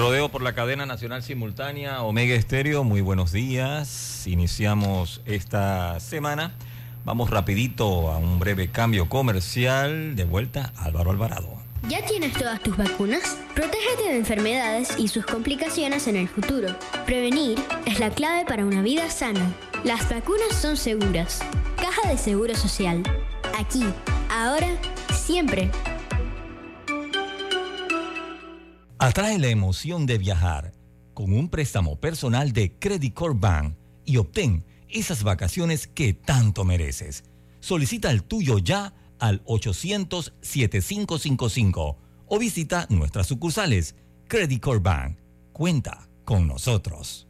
Rodeo por la cadena nacional simultánea Omega Estéreo. Muy buenos días. Iniciamos esta semana. Vamos rapidito a un breve cambio comercial. De vuelta, Álvaro Alvarado. ¿Ya tienes todas tus vacunas? Protégete de enfermedades y sus complicaciones en el futuro. Prevenir es la clave para una vida sana. Las vacunas son seguras. Caja de Seguro Social. Aquí, ahora, siempre. Atrae la emoción de viajar con un préstamo personal de Credit Corp Bank y obtén esas vacaciones que tanto mereces. Solicita el tuyo ya al 800-7555 o visita nuestras sucursales. Credit Corp Bank. Cuenta con nosotros.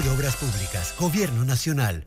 de Obras Públicas, Gobierno Nacional.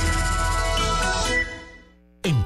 En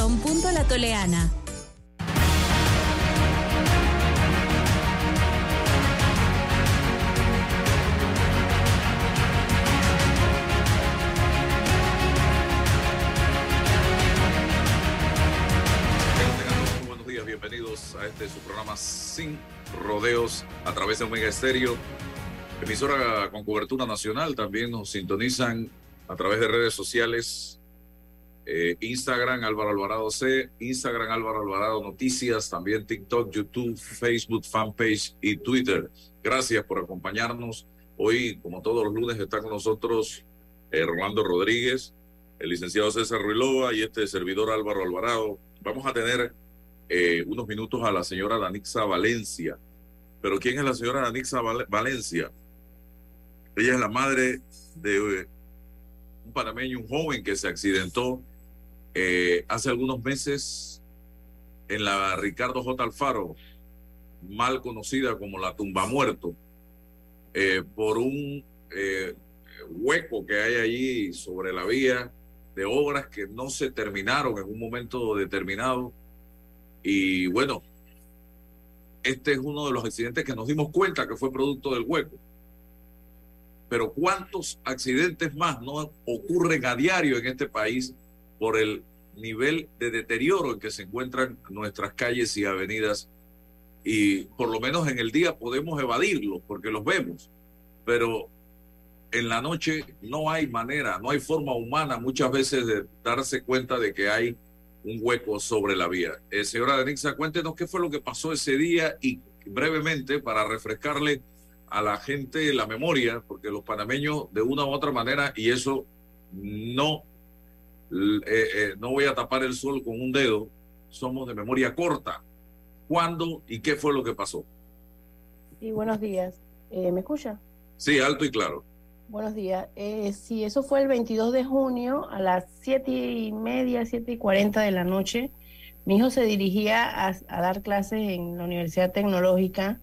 Buenos días, bienvenidos a este su programa Sin Rodeos a través de Omega Estéreo, emisora con cobertura nacional. También nos sintonizan a través de redes sociales, eh, Instagram Álvaro Alvarado C, Instagram Álvaro Alvarado Noticias, también TikTok, YouTube, Facebook, fanpage y Twitter. Gracias por acompañarnos. Hoy, como todos los lunes, está con nosotros eh, Rolando Rodríguez, el licenciado César Ruilova y este servidor Álvaro Alvarado. Vamos a tener eh, unos minutos a la señora Danixa Valencia. Pero ¿quién es la señora Danixa Valencia? Ella es la madre de un panameño, un joven que se accidentó eh, hace algunos meses en la Ricardo J. Alfaro, mal conocida como la tumba muerto, eh, por un, eh, hueco que hay allí sobre la vía, de obras que no se terminaron en un momento determinado. Y bueno, este es uno de los accidentes que nos dimos cuenta que fue producto del hueco. Pero ¿cuántos accidentes más no ocurren a diario en este país por el nivel de deterioro en que se encuentran nuestras calles y avenidas? Y por lo menos en el día podemos evadirlos porque los vemos, pero en la noche no hay manera, no hay forma humana muchas veces de darse cuenta de que hay un hueco sobre la vía. Eh, señora Denixa, cuéntenos qué fue lo que pasó ese día y brevemente para refrescarle a la gente la memoria, porque los panameños de una u otra manera, y eso no, eh, eh, no voy a tapar el sol con un dedo, somos de memoria corta. ¿Cuándo y qué fue lo que pasó? Sí, buenos días. ¿Me escucha? Sí, alto y claro. Buenos días. Eh, sí, eso fue el 22 de junio a las siete y media, siete y cuarenta de la noche. Mi hijo se dirigía a, dar clases en la Universidad Tecnológica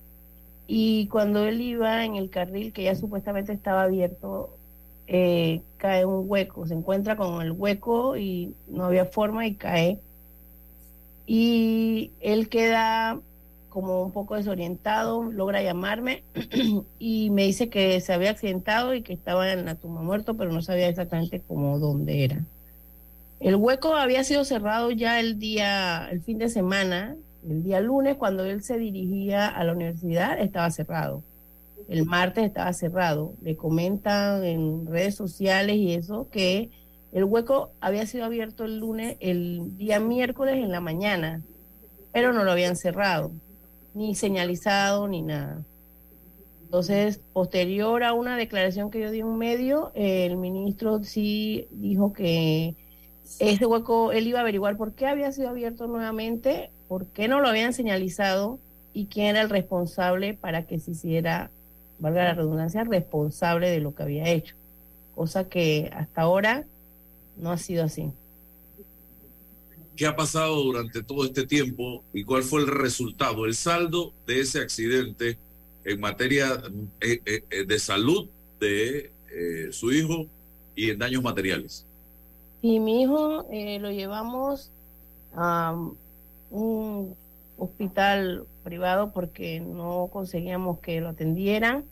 y cuando él iba en el carril que ya supuestamente estaba abierto, eh, cae un hueco, se encuentra con el hueco y no había forma y cae. Y él queda como un poco desorientado, logra llamarme y me dice que se había accidentado y que estaba en la tumba muerto, pero no sabía exactamente cómo dónde era. El hueco había sido cerrado ya el día, el fin de semana, el día lunes, cuando él se dirigía a la universidad, estaba cerrado. El martes estaba cerrado. Le comentan en redes sociales y eso que el hueco había sido abierto el lunes, el día miércoles en la mañana, pero no lo habían cerrado ni señalizado ni nada. Entonces, posterior a una declaración que yo di en un medio, el ministro sí dijo que ese hueco, él iba a averiguar por qué había sido abierto nuevamente, por qué no lo habían señalizado y quién era el responsable para que se hiciera, valga la redundancia, responsable de lo que había hecho. Cosa que hasta ahora no ha sido así. ¿Qué ha pasado durante todo este tiempo y cuál fue el resultado, el saldo de ese accidente en materia eh, eh, eh, de salud de su hijo y en daños materiales? Sí, mi hijo lo llevamos a un hospital privado porque no conseguíamos que lo atendieran.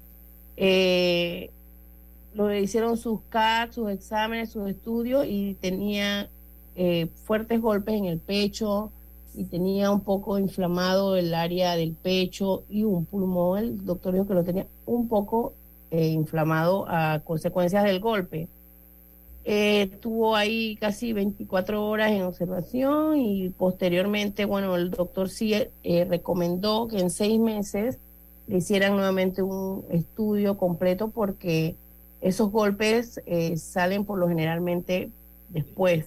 lo hicieron sus CAT, sus exámenes, sus estudios y tenía eh, fuertes golpes en el pecho y tenía un poco inflamado el área del pecho y un pulmón. El doctor dijo que lo tenía un poco eh, inflamado a consecuencias del golpe. Eh, estuvo ahí casi 24 horas en observación y posteriormente, bueno, el doctor sí recomendó que en seis meses le hicieran nuevamente un estudio completo porque esos golpes salen por lo generalmente después.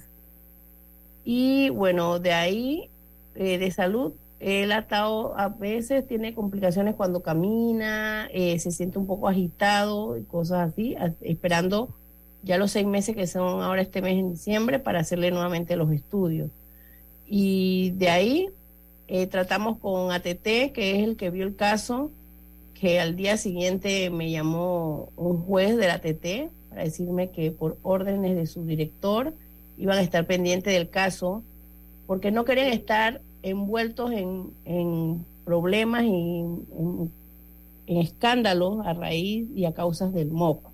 Y bueno, de ahí, eh, de salud, él ha estado, a veces tiene complicaciones cuando camina, eh, se siente un poco agitado y cosas así, esperando ya los seis meses que son ahora este mes en diciembre para hacerle nuevamente los estudios. Y de ahí eh, tratamos con ATT, que es el que vio el caso, que al día siguiente me llamó un juez de la ATT para decirme que por órdenes de su director, iban a estar pendientes del caso, porque no querían estar envueltos en, problemas y en, escándalos a raíz y a causas del MOPA.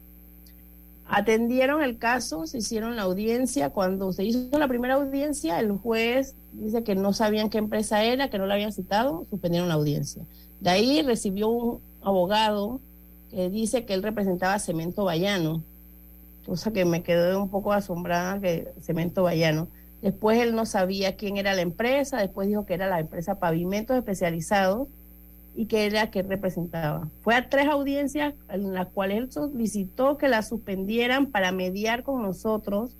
Atendieron el caso, se hicieron la audiencia. Cuando se hizo la primera audiencia, el juez dice que no sabían qué empresa era, que no la habían citado, suspendieron la audiencia. De ahí recibió un abogado que dice que él representaba Cemento Bayano, cosa que me quedó un poco asombrada que Cemento Vallano. Después él no sabía quién era la empresa, después dijo que era la empresa Pavimentos Especializados y que era que representaba. Fue a tres audiencias en las cuales él solicitó que la suspendieran para mediar con nosotros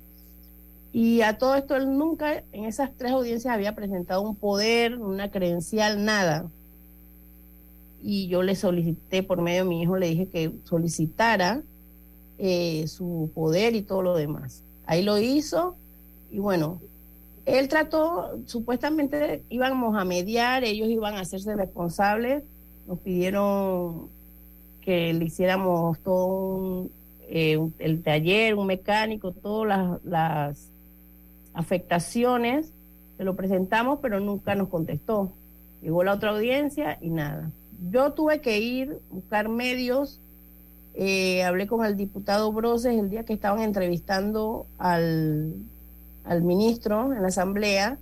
y a todo esto él nunca en esas tres audiencias había presentado un poder, una credencial, nada. Y yo le solicité por medio de mi hijo, le dije que solicitara eh, su poder y todo lo demás. Ahí lo hizo y bueno, él trató, supuestamente íbamos a mediar, ellos iban a hacerse responsables, nos pidieron que le hiciéramos todo eh, el taller, un mecánico, todas las, las afectaciones, se lo presentamos, pero nunca nos contestó. Llegó la otra audiencia y nada. Yo tuve que ir, buscar medios, eh, hablé con el diputado Broses el día que estaban entrevistando al, al ministro en la asamblea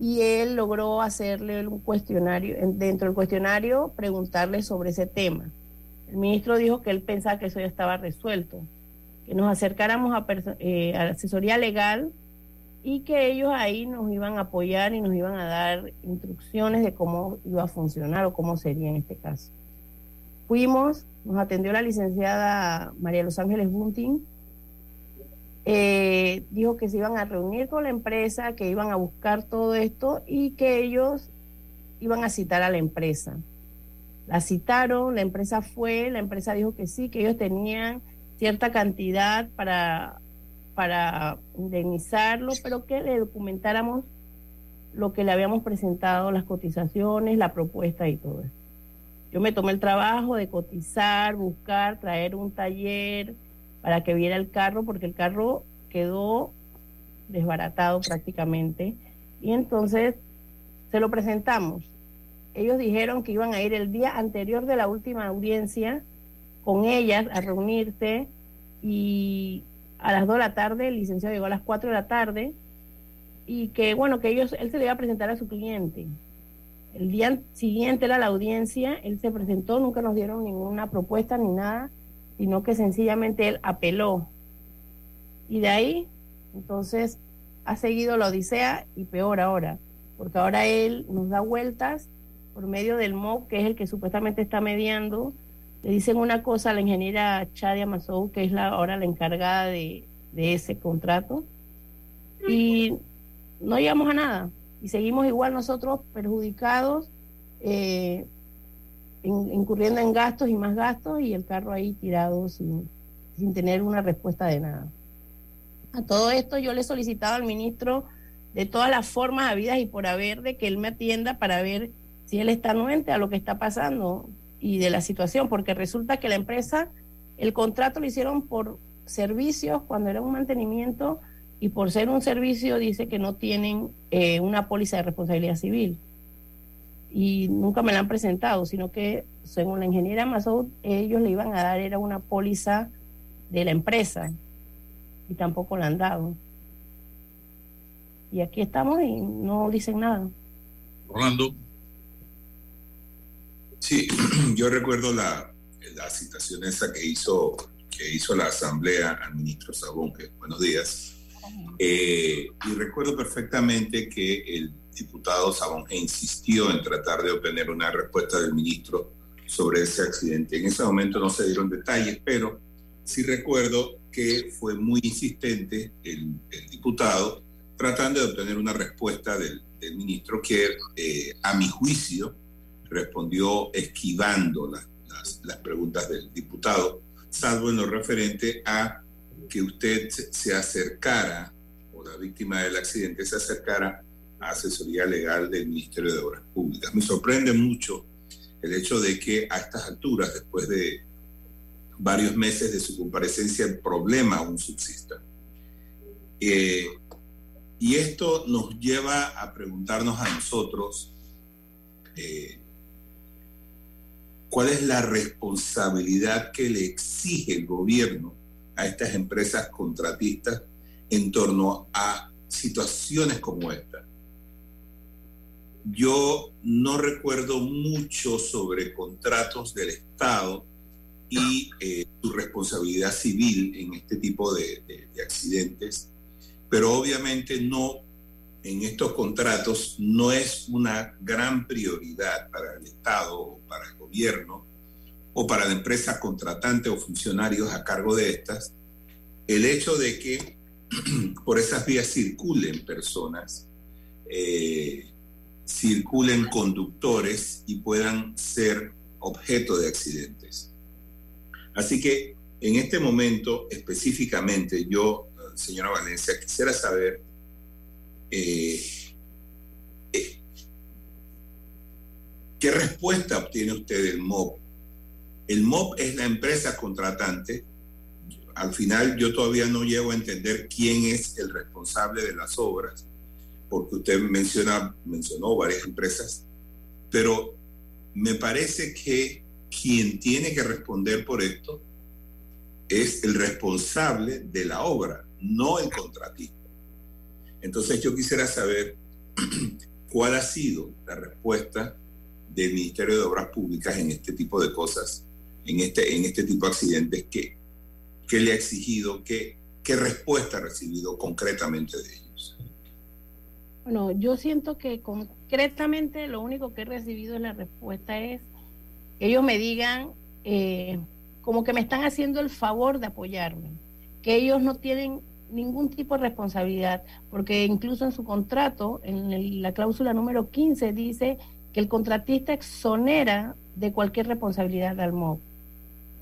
y él logró hacerle un cuestionario, dentro del cuestionario preguntarle sobre ese tema. El ministro dijo que él pensaba que eso ya estaba resuelto, que nos acercáramos a, eh, asesoría legal y que ellos ahí nos iban a apoyar y nos iban a dar instrucciones de cómo iba a funcionar o cómo sería en este caso. Fuimos, nos atendió la licenciada María Los Ángeles Bunting, eh, dijo que se iban a reunir con la empresa, que iban a buscar todo esto y que ellos iban a citar a la empresa. La citaron, la empresa fue, la empresa dijo que sí, que ellos tenían cierta cantidad para para indemnizarlo, pero que le documentáramos lo que le habíamos presentado, las cotizaciones, la propuesta y todo eso. Yo me tomé el trabajo de cotizar, buscar, traer un taller para que viera el carro, porque el carro quedó desbaratado prácticamente. Y entonces se lo presentamos. Ellos dijeron que iban a ir el día anterior de la última audiencia con ellas a reunirse y a las 2 de la tarde, el licenciado llegó a las 4 de la tarde y que bueno, que ellos, él se le iba a presentar a su cliente. El día siguiente era la audiencia, él se presentó, nunca nos dieron ninguna propuesta ni nada, sino que sencillamente él apeló. Y de ahí, entonces, ha seguido la odisea y peor ahora, porque ahora él nos da vueltas por medio del MOB, que es el que supuestamente está mediando, le dicen una cosa a la ingeniera Chadia Mazou, que es la, ahora la encargada de, ese contrato, y no llegamos a nada. Y seguimos igual nosotros perjudicados, eh, incurriendo en gastos y más gastos, y el carro ahí tirado sin, sin tener una respuesta de nada. A todo esto yo le he solicitado al ministro de todas las formas habidas y por haber de que él me atienda para ver si él está anuente a lo que está pasando y de la situación, porque resulta que la empresa, el contrato lo hicieron por servicios cuando era un mantenimiento y por ser un servicio dice que no tienen eh, una póliza de responsabilidad civil. Y nunca me la han presentado, sino que según la ingeniera Mazoud, ellos le iban a dar, era una póliza de la empresa y tampoco la han dado. Y aquí estamos y no dicen nada. Rolando. Sí, yo recuerdo la, la citación esa que hizo, que hizo la Asamblea al ministro Sabón, que buenos días. Eh, y recuerdo perfectamente que el diputado Sabón insistió en tratar de obtener una respuesta del ministro sobre ese accidente. En ese momento no se dieron detalles, pero sí recuerdo que fue muy insistente el, diputado tratando de obtener una respuesta del, ministro que, eh, a mi juicio, respondió esquivando las, las, preguntas del diputado, salvo en lo referente a que usted se acercara, o la víctima del accidente se acercara asesoría legal del Ministerio de Obras Públicas. Me sorprende mucho el hecho de que a estas alturas, después de varios meses de su comparecencia, el problema aún subsista. Eh, y esto nos lleva a preguntarnos a nosotros, eh, cuál es la responsabilidad que le exige el gobierno a estas empresas contratistas en torno a situaciones como esta. Yo no recuerdo mucho sobre contratos del Estado y eh, su responsabilidad civil en este tipo de, de accidentes, pero obviamente no en estos contratos no es una gran prioridad para el Estado o para el gobierno o para la empresa contratante o funcionarios a cargo de estas, el hecho de que por esas vías circulen personas, eh, circulen conductores y puedan ser objeto de accidentes. Así que en este momento específicamente yo, señora Valencia, quisiera saber eh, eh, ¿Qué respuesta obtiene usted del MOB? El MOB es la empresa contratante. al final yo todavía no llego a entender quién es el responsable de las obras, porque usted menciona, mencionó varias empresas, pero me parece que quien tiene que responder por esto es el responsable de la obra, no el contratista. Entonces yo quisiera saber cuál ha sido la respuesta del Ministerio de Obras Públicas en este tipo de cosas, en este, en este tipo de accidentes, que, que le ha exigido, qué, qué respuesta ha recibido concretamente de ellos. Bueno, yo siento que concretamente lo único que he recibido en la respuesta es que ellos me digan eh, como que me están haciendo el favor de apoyarme, que ellos no tienen ningún tipo de responsabilidad, porque incluso en su contrato, en la cláusula número 15, dice que el contratista exonera de cualquier responsabilidad al MOB.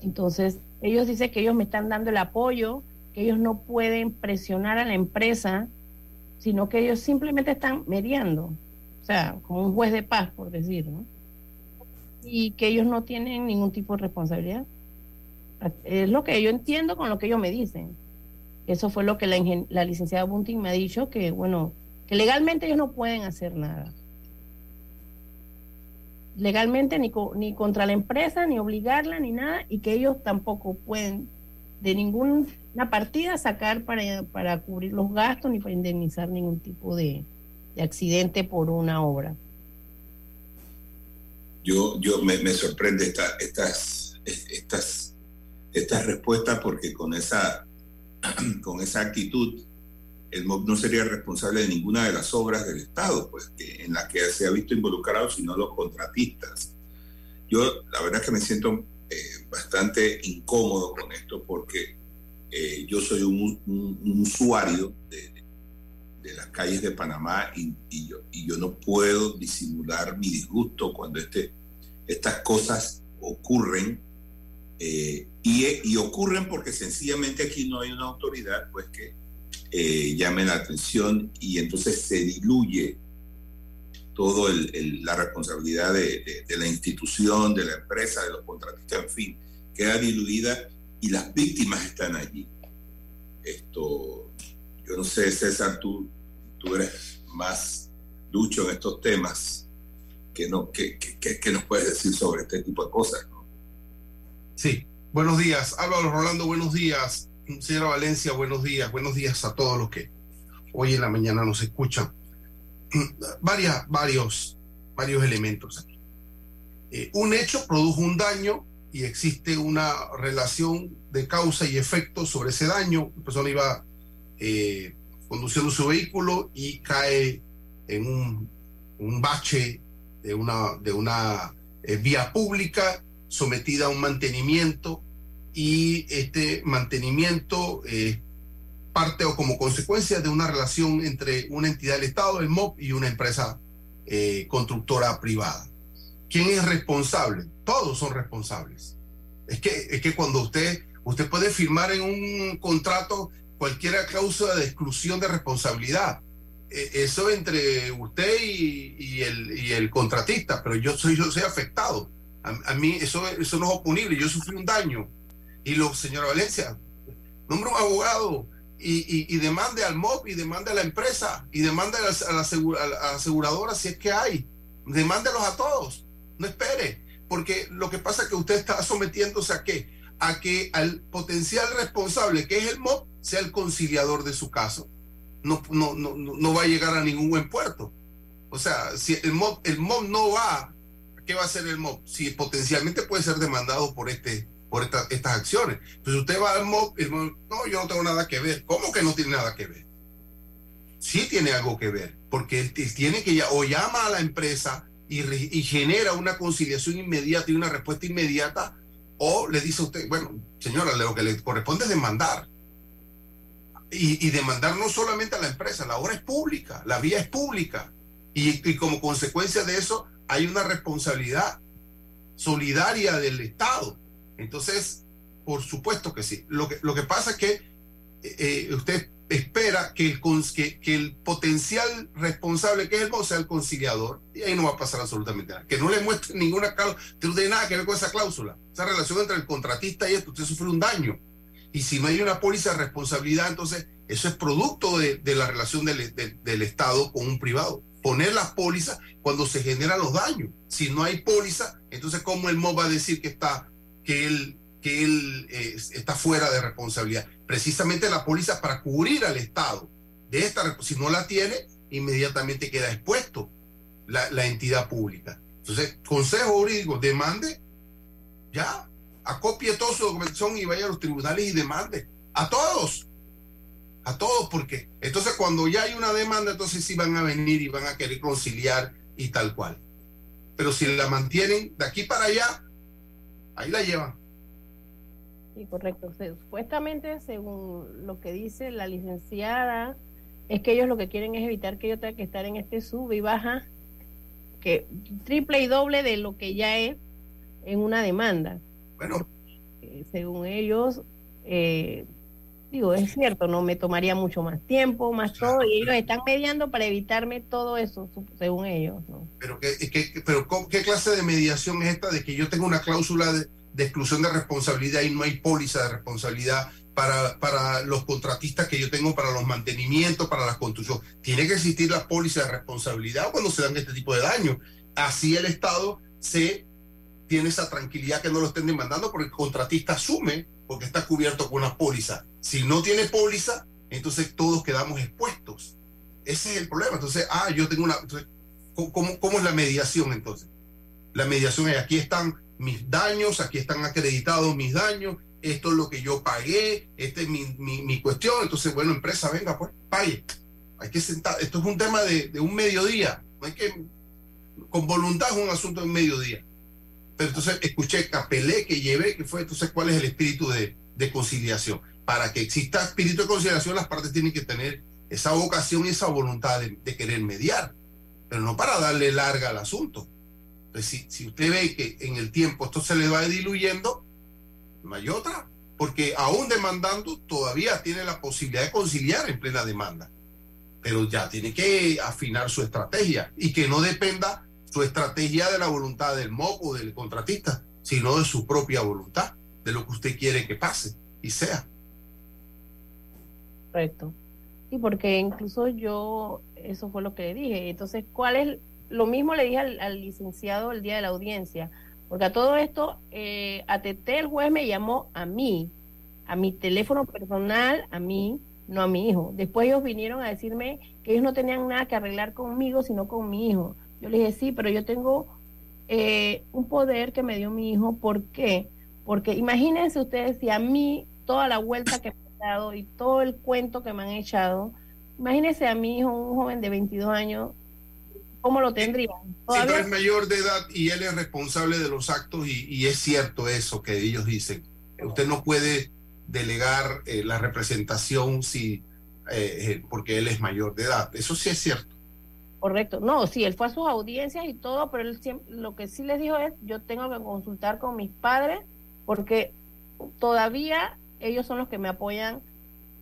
Entonces, ellos dicen que ellos me están dando el apoyo, que ellos no pueden presionar a la empresa, sino que ellos simplemente están mediando, o sea, como un juez de paz, por decir, ¿no? Y que ellos no tienen ningún tipo de responsabilidad. Es lo que yo entiendo con lo que ellos me dicen. Eso fue lo que la, la licenciada Bunting me ha dicho, que bueno, que legalmente ellos no pueden hacer nada. Legalmente ni, ni contra la empresa, ni obligarla, ni nada, y que ellos tampoco pueden de ninguna partida sacar para, para cubrir los gastos ni para indemnizar ningún tipo de, de accidente por una obra. Yo, yo me, me sorprende esta, estas, estas, estas respuestas porque con esa con esa actitud, el MOB no sería responsable de ninguna de las obras del Estado, pues que, en las que se ha visto involucrado, sino los contratistas. Yo la verdad que me siento eh, bastante incómodo con esto porque eh, yo soy un, usuario de, las calles de Panamá y, y, yo, y no puedo disimular mi disgusto cuando este, estas cosas ocurren eh, y, ocurren porque sencillamente aquí no hay una autoridad pues que llame la atención y entonces se diluye todo la responsabilidad de, la institución, de la empresa, de los contratistas, en fin, queda diluida y las víctimas están allí. Esto, yo no sé, César, tú, tú eres más ducho en estos temas, que, no, que, que nos puedes decir sobre este tipo de cosas? Sí, buenos días. Álvaro Rolando, buenos días. Señora Valencia, buenos días. Buenos días a todos los que hoy en la mañana nos escuchan. Varias, varios, varios elementos. Eh, un hecho produjo un daño y existe una relación de causa y efecto sobre ese daño. La persona iba eh, conduciendo su vehículo y cae en un, bache de una, de una eh, vía pública sometida a un mantenimiento y este mantenimiento eh, parte o como consecuencia de una relación entre una entidad del Estado, el MOP, y una empresa eh, constructora privada. ¿Quién es responsable? Todos son responsables. Es que, es que cuando usted, usted puede firmar en un contrato cualquier cláusula de exclusión de responsabilidad. Eh, eso entre usted y, el, y el contratista, pero yo soy, yo soy afectado a, mí eso, eso no es oponible. Yo sufrí un daño. Y lo, señora Valencia, nombre un abogado y, y, demande al MOB y demande a la empresa y demande a la, a aseguradora si es que hay. Demándelos a todos. No espere. Porque lo que pasa es que usted está sometiéndose a qué? A que al potencial responsable, que es el MOB, sea el conciliador de su caso. No, no, no, no va a llegar a ningún buen puerto. O sea, si el MOB, el MOB no va ¿qué va a hacer el MOB? Si potencialmente puede ser demandado por este por estas acciones. Pues usted va al MOB, no, yo no tengo nada que ver. ¿Cómo que no tiene nada que ver? Sí tiene algo que ver, porque tiene que o llama a la empresa y, genera una conciliación inmediata y una respuesta inmediata, o le dice a usted, bueno, señora, lo que le corresponde es demandar. Y, y, demandar no solamente a la empresa, la obra es pública, la vía es pública. Y, y, como consecuencia de eso, hay una responsabilidad solidaria del Estado. Entonces, por supuesto que sí. Lo que, lo que pasa es que eh, eh, usted espera que el, que, el potencial responsable que es el sea el conciliador y ahí no va a pasar absolutamente nada. Que no le muestre ninguna cláusula, no tiene nada que ver con esa cláusula. Esa relación entre el contratista y esto, usted sufre un daño. Y si no hay una póliza de responsabilidad, entonces eso es producto de, la relación del, del, Estado con un privado. Poner las pólizas cuando se generan los daños. Si no hay póliza, entonces ¿cómo el MOB va a decir que está, que él, que él eh, está fuera de responsabilidad? Precisamente la póliza para cubrir al Estado de esta, si no la tiene, inmediatamente queda expuesto la, la entidad pública. Entonces, Consejo Jurídico, demande, ya, acopie toda su documentación y vaya a los tribunales y demande. A todos. A todos, porque entonces cuando ya hay una demanda, entonces sí van a venir y van a querer conciliar y tal cual. Pero si la mantienen de aquí para allá, ahí la llevan. Sí, correcto. Supuestamente, según lo que dice la licenciada, es que ellos lo que quieren es evitar que yo tenga que estar en este sub y baja, que triple y doble de lo que ya es en una demanda. Bueno. Eh, según ellos, eh, digo, es cierto, no me tomaría mucho más tiempo, más todo, y ellos están mediando para evitarme todo eso, según ellos. ¿no? Pero, ¿qué, qué, pero ¿qué clase de mediación es esta de que yo tengo una cláusula de, de exclusión de responsabilidad y no hay póliza de responsabilidad para, para los contratistas que yo tengo para los mantenimientos, para la construcción. Tiene que existir la póliza de responsabilidad cuando se dan este tipo de daños. Así el Estado se tiene esa tranquilidad que no lo estén demandando porque el contratista asume porque está cubierto con una póliza. Si no tiene póliza, entonces todos quedamos expuestos. Ese es el problema. Entonces, ah, yo tengo una... ¿cómo, ¿Cómo es la mediación entonces? La mediación es aquí están mis daños, aquí están acreditados mis daños, esto es lo que yo pagué, esta es mi, mi, cuestión. Entonces, bueno, empresa, venga, pues, pague. Hay que sentar. Esto es un tema de, de un mediodía. No hay que. Con voluntad es un asunto de un mediodía. Pero entonces escuché, capelé que llevé, que fue, entonces, ¿cuál es el espíritu de, de conciliación? Para que exista espíritu de conciliación, las partes tienen que tener esa vocación y esa voluntad de, querer mediar, pero no para darle larga al asunto. Si, si usted ve que en el tiempo esto se le va diluyendo, no hay otra, porque aún demandando todavía tiene la posibilidad de conciliar en plena demanda, pero ya tiene que afinar su estrategia y que no dependa su estrategia de la voluntad del MOP o del contratista, sino de su propia voluntad, de lo que usted quiere que pase y sea. Correcto. Y porque incluso yo, eso fue lo que le dije. Entonces, ¿cuál es? Lo mismo le dije al licenciado el día de la audiencia porque a todo esto, eh, ATT, el juez me llamó a mí, a mi teléfono personal, a mí, no a mi hijo. Después ellos vinieron a decirme que ellos no tenían nada que arreglar conmigo, sino con mi hijo. Yo le dije, sí, pero yo tengo eh, un poder que me dio mi hijo. ¿Por qué? Porque imagínense ustedes si a mí toda la vuelta que y todo el cuento que me han echado, imagínense a mi hijo, un joven de 22 años, ¿Cómo lo tendrían? Si no es mayor de edad y él es responsable de los actos y, es cierto eso que ellos dicen. Usted no puede delegar eh, la representación si eh, eh, porque él es mayor de edad. Eso sí es cierto. Correcto. No, sí, él fue a sus audiencias y todo, pero él lo que sí les dijo es, yo tengo que consultar con mis padres porque todavía ellos son los que me apoyan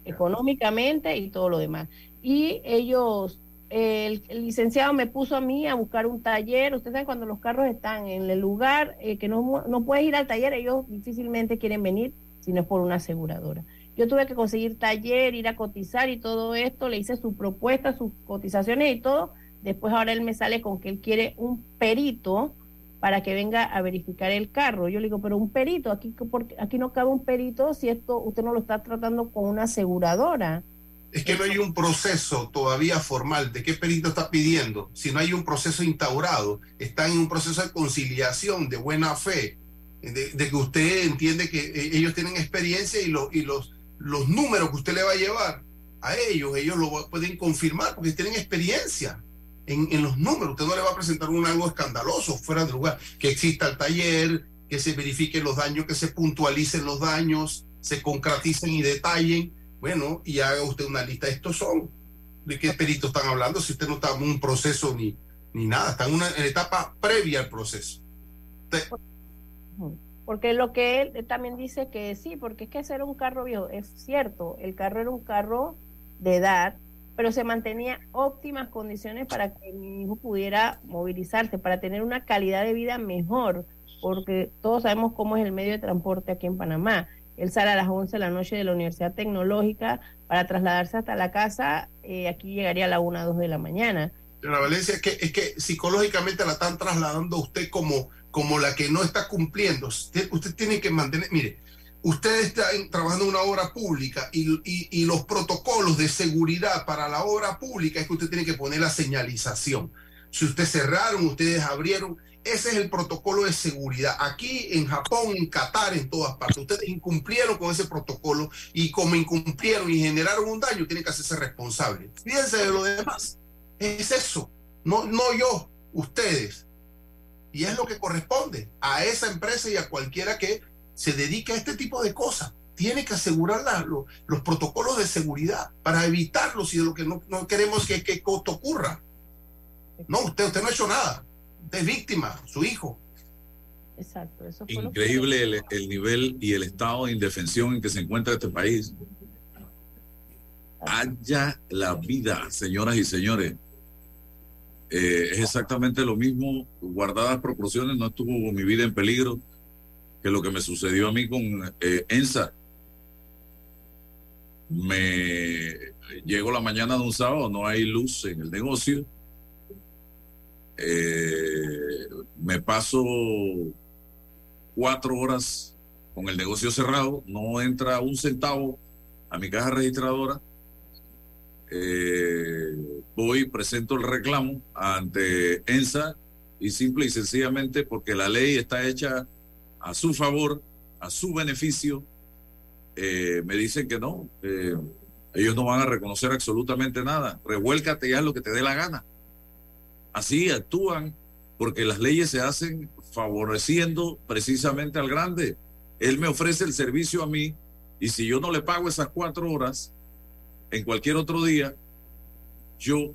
económicamente y todo lo demás. Y ellos el, licenciado me puso a mí a buscar un taller. Ustedes saben cuando los carros están en el lugar eh, que no, no puedes ir al taller, ellos difícilmente quieren venir si no es por una aseguradora. Yo tuve que conseguir taller, ir a cotizar y todo esto. Le hice su propuesta, sus cotizaciones y todo. Después ahora él me sale con que él quiere un perito para que venga a verificar el carro. Yo le digo, pero un perito, aquí, porque, aquí no cabe un perito si esto usted no lo está tratando con una aseguradora. Es que no hay un proceso todavía formal de qué perito está pidiendo, si no hay un proceso instaurado, está en un proceso de conciliación, de buena fe, de, que usted entiende que eh, ellos tienen experiencia y, y los, los números que usted le va a llevar a ellos, ellos lo pueden confirmar porque tienen experiencia en, en los números. Usted no le va a presentar un algo escandaloso fuera de lugar, que exista el taller, que se verifiquen los daños, que se puntualicen los daños, se concreticen y detallen bueno, y haga usted una lista. Estos son. ¿De qué peritos están hablando? Si usted no está en un proceso ni, ni nada, está en una etapa previa al proceso. Porque lo que él también dice que sí, porque es que ese era un carro viejo, es cierto, el carro era un carro de edad, pero se mantenía óptimas condiciones para que mi hijo pudiera movilizarse, para tener una calidad de vida mejor, porque todos sabemos cómo es el medio de transporte aquí en Panamá Él sale a las 11 de la noche de la Universidad Tecnológica para trasladarse hasta la casa. Eh, aquí llegaría a la 1 2 de la mañana. Señora Valencia, es que, es que psicológicamente la están trasladando a usted como, como la que no está cumpliendo. Usted, usted tiene que mantener, mire, usted está trabajando en una obra pública y, y, los protocolos de seguridad para la obra pública es que usted tiene que poner la señalización. Si ustedes cerraron, ustedes abrieron, ese es el protocolo de seguridad. Aquí en Japón, en Qatar, en todas partes, ustedes incumplieron con ese protocolo y como incumplieron y generaron un daño, tienen que hacerse responsables. Fíjense de lo demás. Es eso. No, no yo, ustedes. Y es lo que corresponde a esa empresa y a cualquiera que se dedique a este tipo de cosas. Tiene que asegurar los protocolos de seguridad para evitarlos y de lo que no, queremos que, que ocurra. No, usted, usted no ha hecho nada. Usted es víctima, su hijo. Exacto. Increíble el, el, nivel y el estado de indefensión en que se encuentra este país. Haya la vida, señoras y señores. Eh, es exactamente lo mismo, guardadas proporciones, no estuvo mi vida en peligro que lo que me sucedió a mí con eh, ENSA. Me llego la mañana de un sábado, no hay luz en el negocio. Eh, me paso cuatro horas con el negocio cerrado, no entra un centavo a mi caja registradora eh, voy, presento el reclamo ante ENSA y simple y sencillamente porque la ley está hecha a su favor, a su beneficio, eh, me dicen que no, eh, ellos no van a reconocer absolutamente nada. Revuélcate ya lo que te dé la gana. Así actúan porque las leyes se hacen favoreciendo precisamente al grande. Él me ofrece el servicio a mí y si yo no le pago esas cuatro horas, en cualquier otro día, yo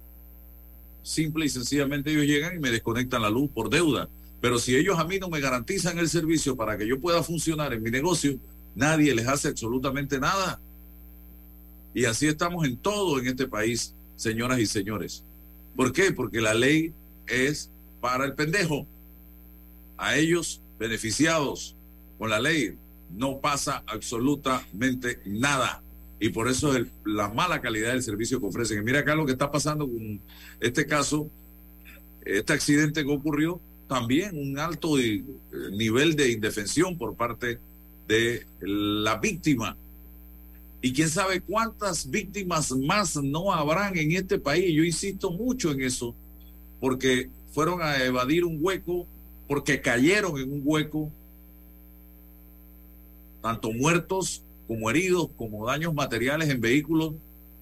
simple y sencillamente ellos llegan y me desconectan la luz por deuda. Pero si ellos a mí no me garantizan el servicio para que yo pueda funcionar en mi negocio, nadie les hace absolutamente nada. Y así estamos en todo en este país, señoras y señores. ¿Por qué? Porque la ley es para el pendejo. A ellos beneficiados con la ley no pasa absolutamente nada y por eso es la mala calidad del servicio que ofrecen. Y mira acá lo que está pasando con este caso, este accidente que ocurrió, también un alto eh, nivel de indefensión por parte de la víctima. Y quién sabe cuántas víctimas más no habrán en este país. Yo insisto mucho en eso, porque fueron a evadir un hueco, porque cayeron en un hueco, tanto muertos como heridos, como daños materiales en vehículos,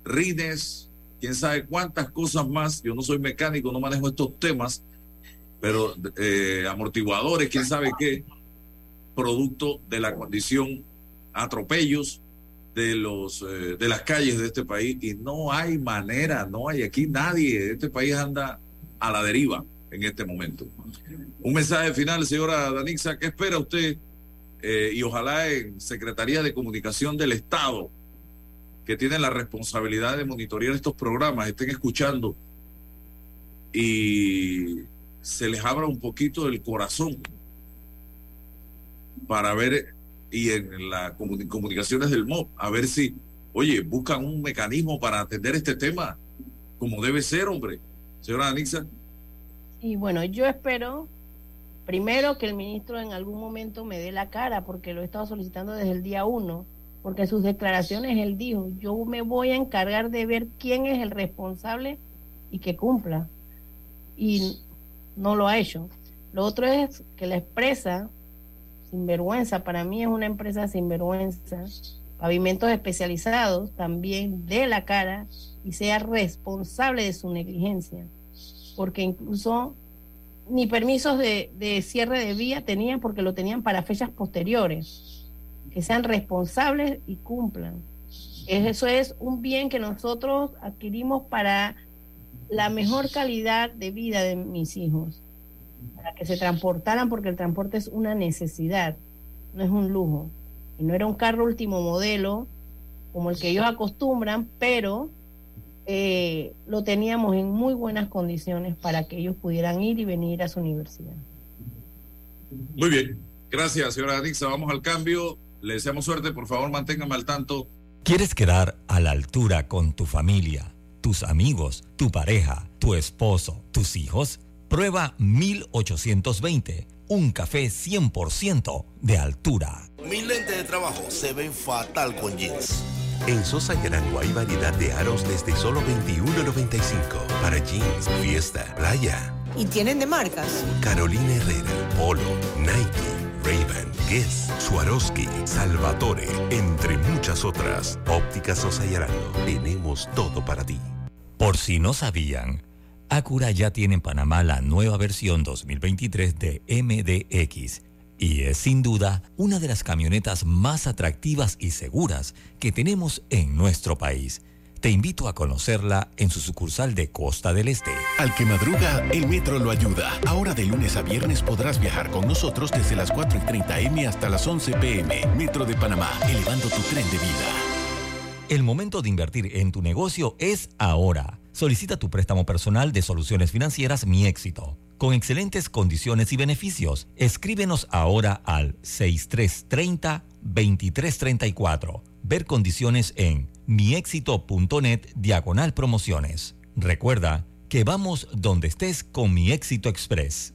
rines, quién sabe cuántas cosas más. Yo no soy mecánico, no manejo estos temas, pero eh, amortiguadores, quién sabe qué, producto de la condición, atropellos de los eh, de las calles de este país y no hay manera, no hay aquí nadie, este país anda a la deriva en este momento. Un mensaje final, señora Danixa, ¿qué espera usted eh, y ojalá en Secretaría de Comunicación del Estado, que tienen la responsabilidad de monitorear estos programas, estén escuchando y se les abra un poquito el corazón para ver, y en las comunicaciones del MOB, a ver si, oye, buscan un mecanismo para atender este tema como debe ser, hombre. Señora Anixa. Y bueno, yo espero Primero, que el ministro en algún momento me dé la cara, porque lo he estado solicitando desde el día uno, porque sus declaraciones él dijo, yo me voy a encargar de ver quién es el responsable y que cumpla. Y no lo ha hecho. Lo otro es que la empresa, sinvergüenza, para mí es una empresa sinvergüenza, pavimentos especializados, también dé la cara y sea responsable de su negligencia. Porque incluso ni permisos de, cierre de vía tenían porque lo tenían para fechas posteriores. Que sean responsables y cumplan. Eso es un bien que nosotros adquirimos para la mejor calidad de vida de mis hijos. Para que se transportaran porque el transporte es una necesidad, no es un lujo. Y no era un carro último modelo como el que ellos acostumbran, pero eh, lo teníamos en muy buenas condiciones para que ellos pudieran ir y venir a su universidad. Muy bien, gracias señora Anixa. Vamos al cambio. Le deseamos suerte, por favor, manténgame al tanto. ¿Quieres quedar a la altura con tu familia, tus amigos, tu pareja, tu esposo, tus hijos? Prueba 1820, un café 100% de altura. Mis lentes de trabajo se ven fatal con jeans. En Sosa y Arango hay variedad de aros desde solo $21.95 para jeans, fiesta, playa. ¿Y tienen de marcas? Carolina Herrera, Polo, Nike. Raven, Guess, Swarovski, Salvatore, entre muchas otras. Óptica Sosa y Arango. Tenemos todo para ti. Por si no sabían, Acura ya tiene en Panamá la nueva versión 2023 de MDX y es sin duda una de las camionetas más atractivas y seguras que tenemos en nuestro país te invito a conocerla en su sucursal de Costa del Este. Al que madruga, el metro lo ayuda. Ahora de lunes a viernes podrás viajar con nosotros desde las 4 y 30 M hasta las 11 PM. Metro de Panamá, elevando tu tren de vida. El momento de invertir en tu negocio es ahora. Solicita tu préstamo personal de soluciones financieras Mi Éxito. Con excelentes condiciones y beneficios, escríbenos ahora al 6330-2334. Ver condiciones en miexito.net diagonal promociones. Recuerda que vamos donde estés con Mi Éxito Express.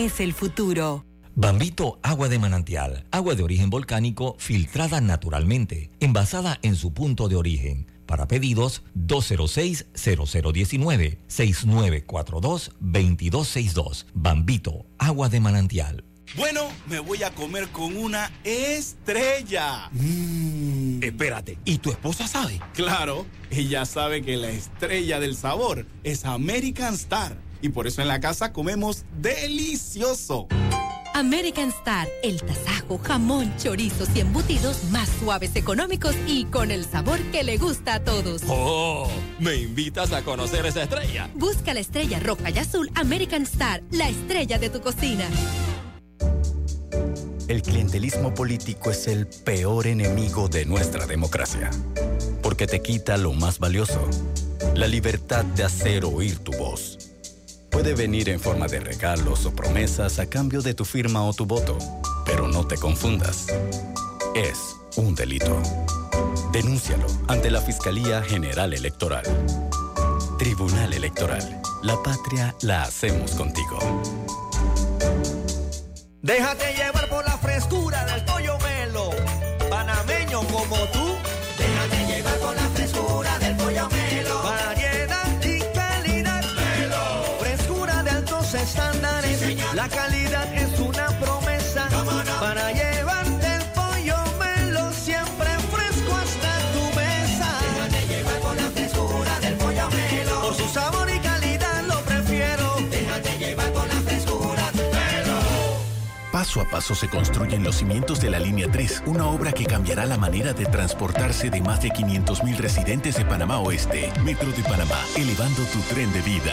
el futuro. Bambito Agua de Manantial, agua de origen volcánico filtrada naturalmente, envasada en su punto de origen. Para pedidos 206-0019-6942-2262. Bambito Agua de Manantial. Bueno, me voy a comer con una estrella. Mm. Espérate, ¿y tu esposa sabe? Claro, ella sabe que la estrella del sabor es American Star y por eso en la casa comemos delicioso. American Star, el tasajo, jamón, chorizos y embutidos más suaves, económicos y con el sabor que le gusta a todos. ¡Oh! ¿Me invitas a conocer esa estrella? Busca la estrella roja y azul American Star, la estrella de tu cocina. El clientelismo político es el peor enemigo de nuestra democracia, porque te quita lo más valioso, la libertad de hacer oír tu voz. Puede venir en forma de regalos o promesas a cambio de tu firma o tu voto, pero no te confundas. Es un delito. Denúncialo ante la Fiscalía General Electoral. Tribunal Electoral. La patria la hacemos contigo. Déjate llevar por la frescura la calidad es una promesa. Para llevarte el pollo melo siempre fresco hasta tu mesa. Déjate llevar por la frescura del pollo melo. Por su sabor y calidad lo prefiero. Déjate llevar por la frescura del melo. Paso a paso se construyen los cimientos de la Línea 3, una obra que cambiará la manera de transportarse de más de 500.000 residentes de Panamá Oeste. Metro de Panamá, elevando tu tren de vida.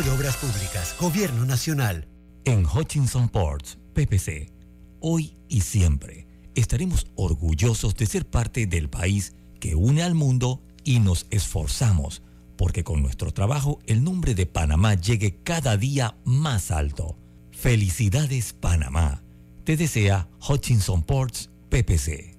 de Obras Públicas, Gobierno Nacional. En Hutchinson Ports, PPC, hoy y siempre estaremos orgullosos de ser parte del país que une al mundo y nos esforzamos porque con nuestro trabajo el nombre de Panamá llegue cada día más alto. Felicidades Panamá. Te desea Hutchinson Ports PPC.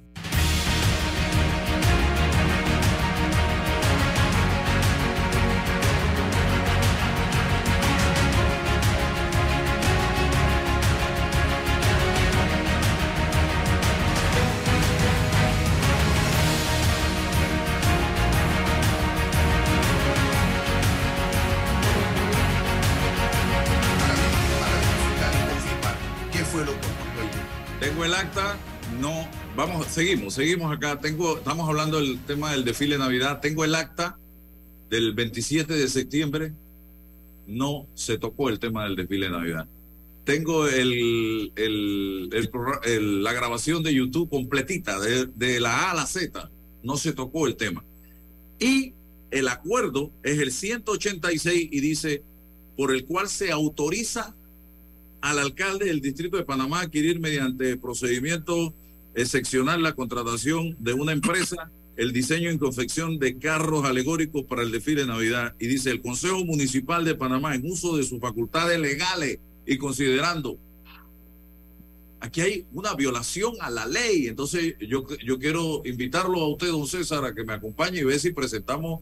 No, vamos, seguimos, seguimos acá. Tengo, estamos hablando del tema del desfile de Navidad. Tengo el acta del 27 de septiembre. No se tocó el tema del desfile de Navidad. Tengo el, el- el- la grabación de YouTube completita, de, de la A a la Z. No se tocó el tema. Y el acuerdo es el 186 y dice, por el cual se autoriza al alcalde del distrito de Panamá adquirir mediante procedimiento excepcional la contratación de una empresa, el diseño y confección de carros alegóricos para el desfile de Navidad. Y dice, el Consejo Municipal de Panamá, en uso de sus facultades legales y considerando, aquí hay una violación a la ley. Entonces, yo, yo quiero invitarlo a usted, don César, a que me acompañe y ver si presentamos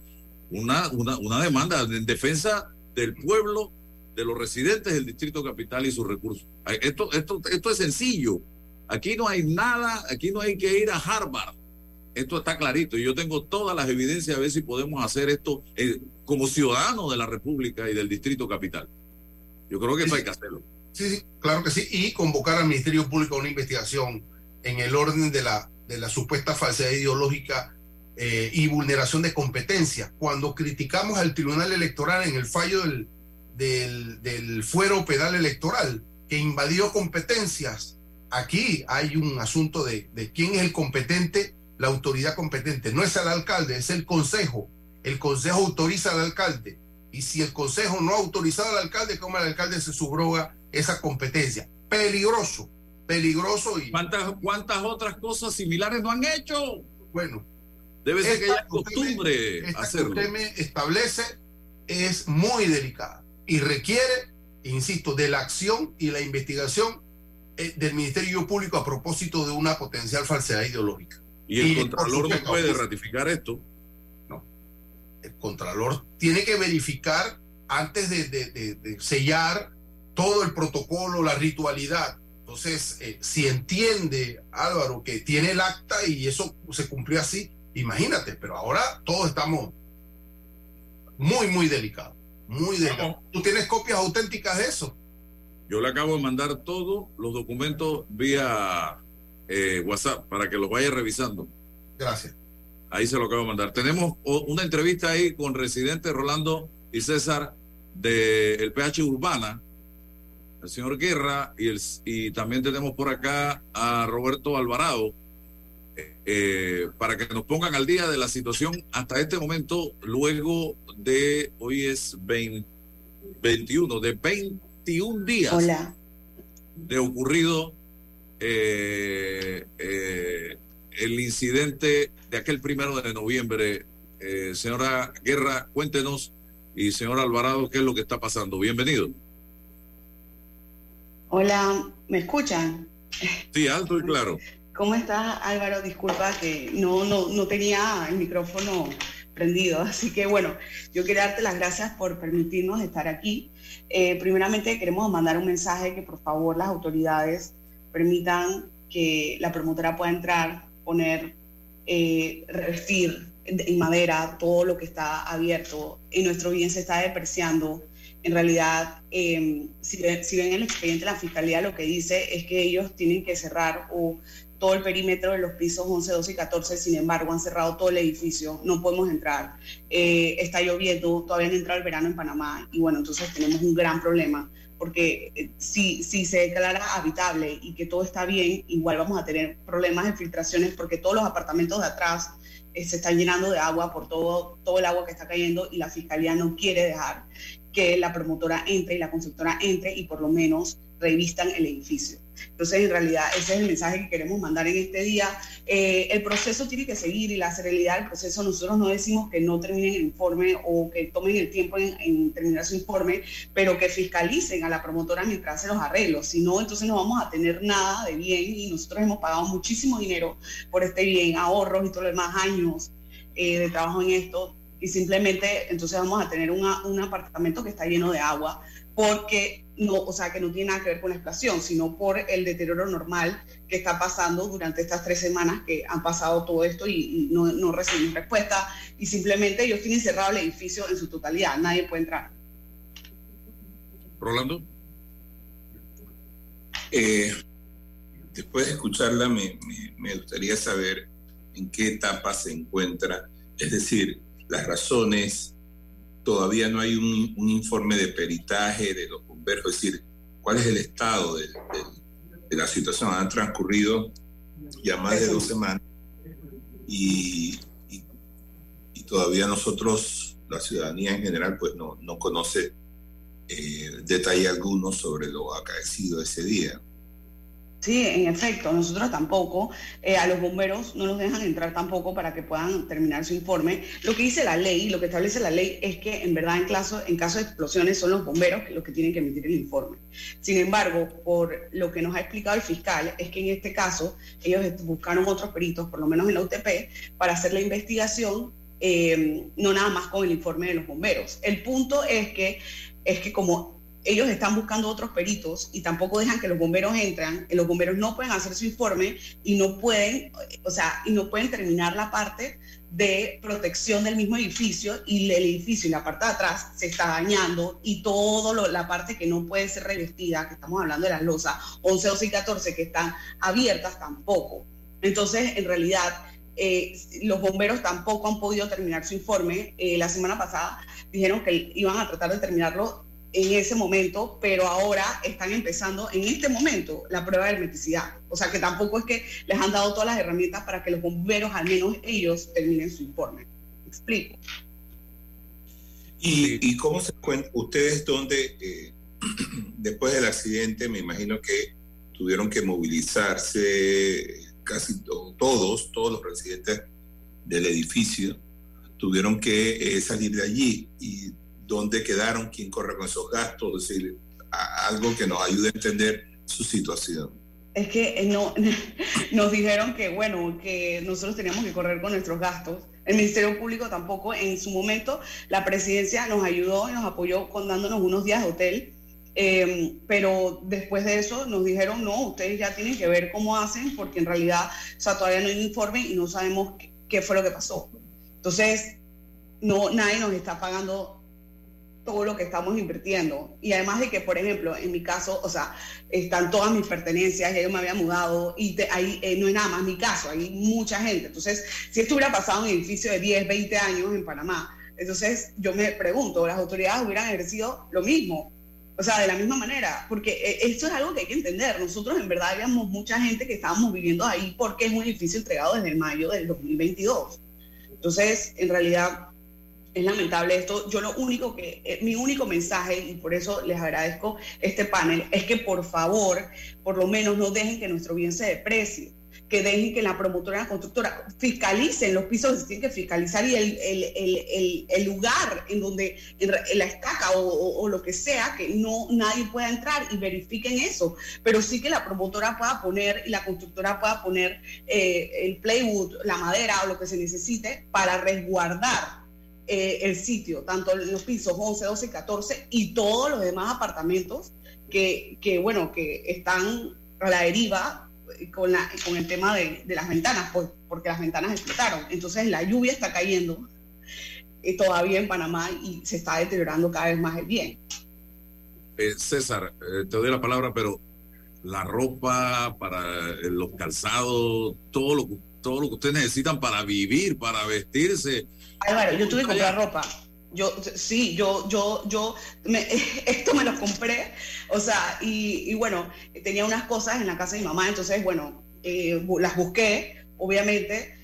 una, una, una demanda en defensa del pueblo de los residentes del Distrito Capital y sus recursos. Esto, esto, esto es sencillo. Aquí no hay nada, aquí no hay que ir a Harvard. Esto está clarito y yo tengo todas las evidencias a ver si podemos hacer esto eh, como ciudadanos de la República y del Distrito Capital. Yo creo que eso hay que hacerlo. Sí, sí, claro que sí. Y convocar al Ministerio Público a una investigación en el orden de la, de la supuesta falsedad ideológica eh, y vulneración de competencia. Cuando criticamos al Tribunal Electoral en el fallo del, del, del fuero penal electoral que invadió competencias, aquí hay un asunto de, de quién es el competente, la autoridad competente. No es el alcalde, es el consejo. El consejo autoriza al alcalde. Y si el consejo no ha autorizado al alcalde, ¿cómo el alcalde se subroga esa competencia? Peligroso, peligroso y... ¿Cuántas, cuántas otras cosas similares no han hecho? Bueno, Debe ser que costumbre esta que hacerlo. usted me establece es muy delicada y requiere, insisto, de la acción y la investigación eh, del Ministerio Público a propósito de una potencial falsedad ideológica. Y el por Contralor no puede ratificar esto. el Contralor tiene que verificar antes de, de- de- de sellar todo el protocolo, la ritualidad. Entonces, eh, si entiende Álvaro que tiene el acta y eso se cumplió así, imagínate, pero ahora todos estamos muy, muy delicados. Muy delicados. ¿Tú tienes copias auténticas de eso? Yo le acabo de mandar todos los documentos vía eh, WhatsApp para que los vaya revisando. Gracias. Ahí se lo acabo de mandar. Tenemos una entrevista ahí con residentes Rolando y César del PH Urbana, el señor Guerra, y, el, y también tenemos por acá a Roberto Alvarado, eh, para que nos pongan al día de la situación hasta este momento, luego de, hoy es 20 21, de 21 días Hola. de ocurrido eh, eh, el incidente de aquel primero de noviembre. Señora Guerra, cuéntenos y señor Alvarado, ¿qué es lo que está pasando? Bienvenido. Hola, ¿me escuchan? Sí, alto y claro. ¿Cómo estás, Álvaro? Disculpa que no, no, no tenía el micrófono prendido. Así que bueno, yo quería darte las gracias por permitirnos estar aquí. Eh, primeramente queremos mandar un mensaje que por favor las autoridades permitan que la promotora pueda entrar, poner, eh, revestir en madera todo lo que está abierto y nuestro bien se está depreciando En realidad, eh, si, si ven el expediente de la Fiscalía, lo que dice es que ellos tienen que cerrar o todo el perímetro de los pisos 11, 12 y 14, sin embargo han cerrado todo el edificio, no podemos entrar, eh, está lloviendo, todavía no entra el verano en Panamá y bueno, entonces tenemos un gran problema porque eh, si, si se declara habitable y que todo está bien, igual vamos a tener problemas de filtraciones porque todos los apartamentos de atrás eh, se están llenando de agua por todo, todo el agua que está cayendo y la fiscalía no quiere dejar que la promotora entre y la constructora entre y por lo menos revistan el edificio. Entonces, en realidad, ese es el mensaje que queremos mandar en este día. Eh, el proceso tiene que seguir y la serenidad del proceso, nosotros no decimos que no terminen el informe o que tomen el tiempo en, en terminar su informe, pero que fiscalicen a la promotora mientras hace los arreglos. Si no, entonces no vamos a tener nada de bien y nosotros hemos pagado muchísimo dinero por este bien, ahorros y todo lo demás, años eh, de trabajo en esto y simplemente entonces vamos a tener una- un apartamento que está lleno de agua porque no, o sea, que no tiene nada que ver con la explosión, sino por el deterioro normal que está pasando durante estas tres semanas que han pasado todo esto y, y no, no recibimos respuesta y simplemente ellos tienen cerrado el edificio en su totalidad, nadie puede entrar. Rolando. Eh, después de escucharla, me, me- me gustaría saber en qué etapa se encuentra, es decir, las razones, todavía no hay un, un informe de peritaje de los bomberos, es decir, cuál es el estado de la situación. Han transcurrido ya más de dos semanas y todavía nosotros, la ciudadanía en general, pues no, no conoce eh, detalle alguno sobre lo acaecido ese día. Sí, en efecto, nosotros tampoco, eh, a los bomberos no los dejan entrar tampoco para que puedan terminar su informe. Lo que dice la ley, lo que establece la ley es que en verdad en caso, en caso de explosiones son los bomberos los que tienen que emitir el informe. Sin embargo, por lo que nos ha explicado el fiscal, es que en este caso ellos buscaron otros peritos, por lo menos en la UTP, para hacer la investigación, eh, no nada más con el informe de los bomberos. El punto es que, es que como ellos están buscando otros peritos y tampoco dejan que los bomberos entran, eh, los bomberos no pueden hacer su informe y no pueden, o sea, y no pueden terminar la parte de protección del mismo edificio y el edificio y la parte de atrás se está dañando y toda la parte que no puede ser revestida, que estamos hablando de las losas 11, 12 y 14 que están abiertas tampoco. Entonces, en realidad, eh, los bomberos tampoco han podido terminar su informe. Eh, la semana pasada dijeron que iban a tratar de terminarlo en ese momento, pero ahora están empezando en este momento la prueba de hermeticidad. O sea que tampoco es que les han dado todas las herramientas para que los bomberos, al menos ellos, terminen su informe. ¿Me explico? ¿Y, y cómo se encuentra? ¿Ustedes dónde, eh, después del accidente, me imagino que tuvieron que movilizarse casi to- todos, todos los residentes del edificio, tuvieron que eh, salir de allí? ¿Y dónde quedaron? ¿Quién corre con esos gastos? Es decir, algo que nos ayude a entender su situación. Es que eh, no, nos dijeron que, bueno, que nosotros teníamos que correr con nuestros gastos. El Ministerio Público tampoco, en su momento, la presidencia nos ayudó y nos apoyó con dándonos unos días de hotel. Eh, pero después de eso nos dijeron, no, ustedes ya tienen que ver cómo hacen, porque en realidad, o sea, todavía no hay informe y no sabemos qué, qué fue lo que pasó. Entonces, no, nadie nos está pagando todo lo que estamos invirtiendo. Y además de que, por ejemplo, en mi caso, o sea, están todas mis pertenencias, ya yo me había mudado y te- ahí eh, no es nada más mi caso, hay mucha gente. Entonces, si esto hubiera pasado en un edificio de 10, 20 años en Panamá, entonces yo me pregunto, ¿las autoridades hubieran ejercido lo mismo? O sea, de la misma manera, porque eh, esto es algo que hay que entender. Nosotros en verdad habíamos mucha gente que estábamos viviendo ahí porque es un edificio entregado desde mayo del 2022. Entonces, en realidad, es lamentable esto. Yo lo único que, eh, mi único mensaje, y por eso les agradezco este panel, es que por favor, por lo menos no dejen que nuestro bien se deprecie, que dejen que la promotora y la constructora fiscalicen los pisos que tienen que fiscalizar y el, el- el- el- lugar en donde, en la estaca o, o- o lo que sea, que no nadie pueda entrar y verifiquen eso, pero sí que la promotora pueda poner y la constructora pueda poner eh, el plywood, la madera o lo que se necesite para resguardar eh, el sitio, tanto los pisos 11, 12 y 14 y todos los demás apartamentos que, que, bueno, que están a la deriva eh, con, la, con el tema de, de las ventanas, pues, porque las ventanas explotaron. Entonces la lluvia está cayendo eh, todavía en Panamá y se está deteriorando cada vez más el bien. Eh, César, eh, te doy la palabra, pero la ropa, para los calzados, todo lo, todo lo que ustedes necesitan para vivir, para vestirse. Álvaro, yo tuve que comprar ropa. Yo, sí, yo, yo, yo, me- esto me lo compré, o sea, y, y bueno, tenía unas cosas en la casa de mi mamá, entonces, bueno, eh, las busqué, obviamente,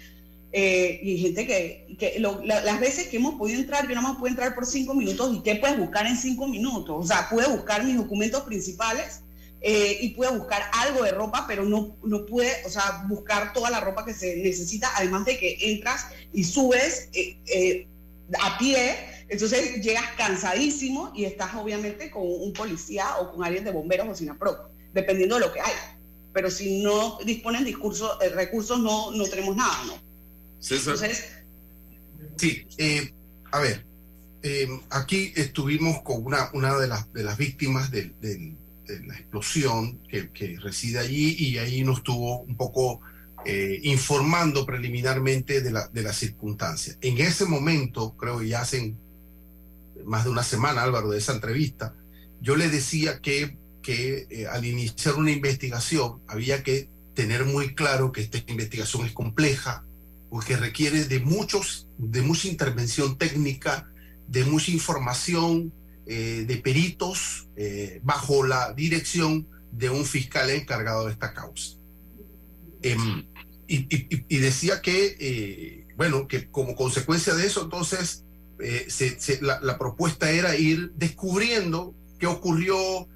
eh, y gente que, que lo- la- las veces que hemos podido entrar, yo nada más puedo entrar por cinco minutos, ¿y qué puedes buscar en cinco minutos? O sea, pude buscar mis documentos principales eh, y pude buscar algo de ropa, pero no, no pude, o sea, buscar toda la ropa que se necesita, además de que entras y subes eh, eh, a pie, entonces llegas cansadísimo y estás obviamente con un policía o con alguien de bomberos o SINAPRO, dependiendo de lo que hay. Pero si no disponen discurso, eh, recursos, no, no tenemos nada, ¿no? Entonces, Sí, eh, a ver, eh, aquí estuvimos con una, una de, las, de las víctimas del- del- de la explosión que, que reside allí y ahí nos estuvo un poco eh, informando preliminarmente de la, de la circunstancia. En ese momento, creo que ya hace más de una semana, Álvaro, de esa entrevista, yo le decía que, que eh, al iniciar una investigación había que tener muy claro que esta investigación es compleja, porque requiere de muchos, de mucha intervención técnica, de mucha información, eh, de peritos, eh, bajo la dirección de un fiscal encargado de esta causa. Em, y, decía que, eh, bueno, que como consecuencia de eso, entonces, la, la propuesta era ir descubriendo qué ocurrió,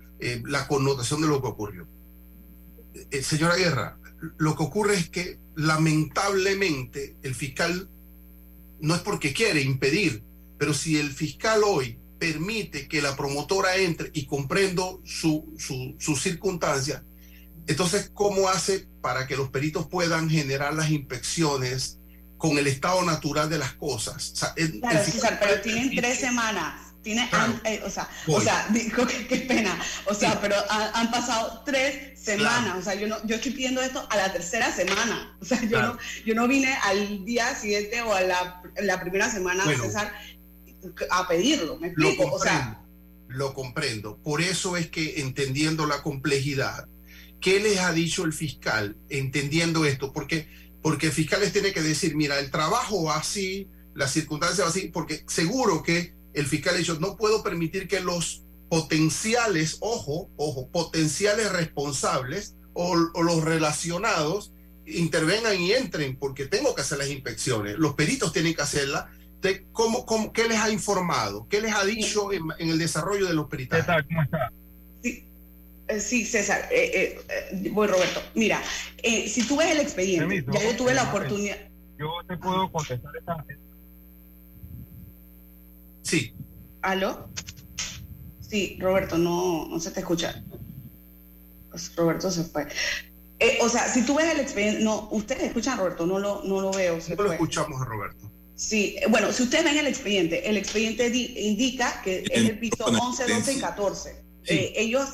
la connotación de lo que ocurrió. Señora Guerra, lo que ocurre es que lamentablemente el fiscal no es porque quiere impedir, pero si el fiscal hoy permite que la promotora entre y comprendo su, su, su circunstancia, entonces, ¿cómo hace para que los peritos puedan generar las inspecciones con el estado natural de las cosas? O sea, el- el claro, fiscal- César, pero tienen tres semanas. Tiene, Claro. han- eh, o sea, o sea, digo, qué, qué pena. O sea, pero han, han pasado tres semanas. O sea, yo no, yo estoy pidiendo esto a la tercera semana. O sea, yo Claro. no, yo no vine al día siguiente o a la, la primera semana, Bueno. César, a pedirlo. ¿Me Lo explico? O comprendo, sea, lo comprendo. Por eso es que entendiendo la complejidad, ¿qué les ha dicho el fiscal entendiendo esto? Porque, porque el fiscal les tiene que decir, mira, el trabajo va así, la circunstancia va así, porque seguro que el fiscal ha dicho, no puedo permitir que los potenciales, ojo, ojo, potenciales responsables o, o los relacionados intervengan y entren, porque tengo que hacer las inspecciones. Los peritos tienen que hacerlas. De cómo, cómo- ¿Qué les ha informado? ¿Qué les ha dicho en, en el desarrollo de los peritajes? ¿cómo está? Sí, eh, sí César. eh, eh, eh, voy, Roberto. Mira, eh, si tú ves el expediente, Permiso, ya yo tuve la oportunidad. Yo te puedo contestar esta. Sí. ¿Aló? Sí, Roberto, no, no se te escucha. Pues Roberto se fue. Eh, o sea, si tú ves el expediente, no, ustedes escuchan a Roberto, no lo, no lo veo. se No lo fue. escuchamos a Roberto. Sí, bueno, si ustedes ven el expediente, el expediente di- indica que es el piso 11, 12 y 14. Eh, ellos,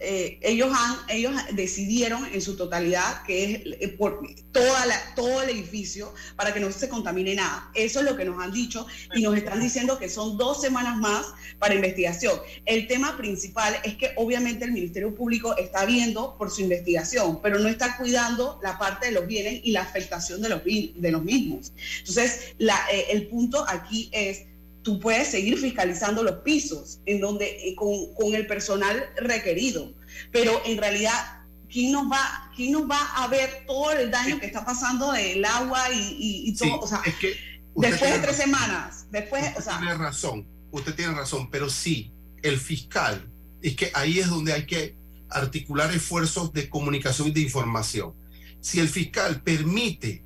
eh, ellos, han, ellos decidieron en su totalidad que es eh, por toda la, todo el edificio para que no se contamine nada. Eso es lo que nos han dicho y nos están diciendo que son dos semanas más para investigación. El tema principal es que obviamente el Ministerio Público está viendo por su investigación, pero no está cuidando la parte de los bienes y la afectación de los, de los mismos. Entonces, la- eh, el punto aquí es, tú puedes seguir fiscalizando los pisos en donde, eh, con, con el personal requerido, pero en realidad, ¿quién nos va, quién nos va a ver todo el daño que está pasando del agua y, y- y todo? Sí, o sea, es que usted después de tres razón. semanas, después, o sea, tiene razón, usted tiene razón, pero sí, el fiscal, es que ahí es donde hay que articular esfuerzos de comunicación y de información. Si el fiscal permite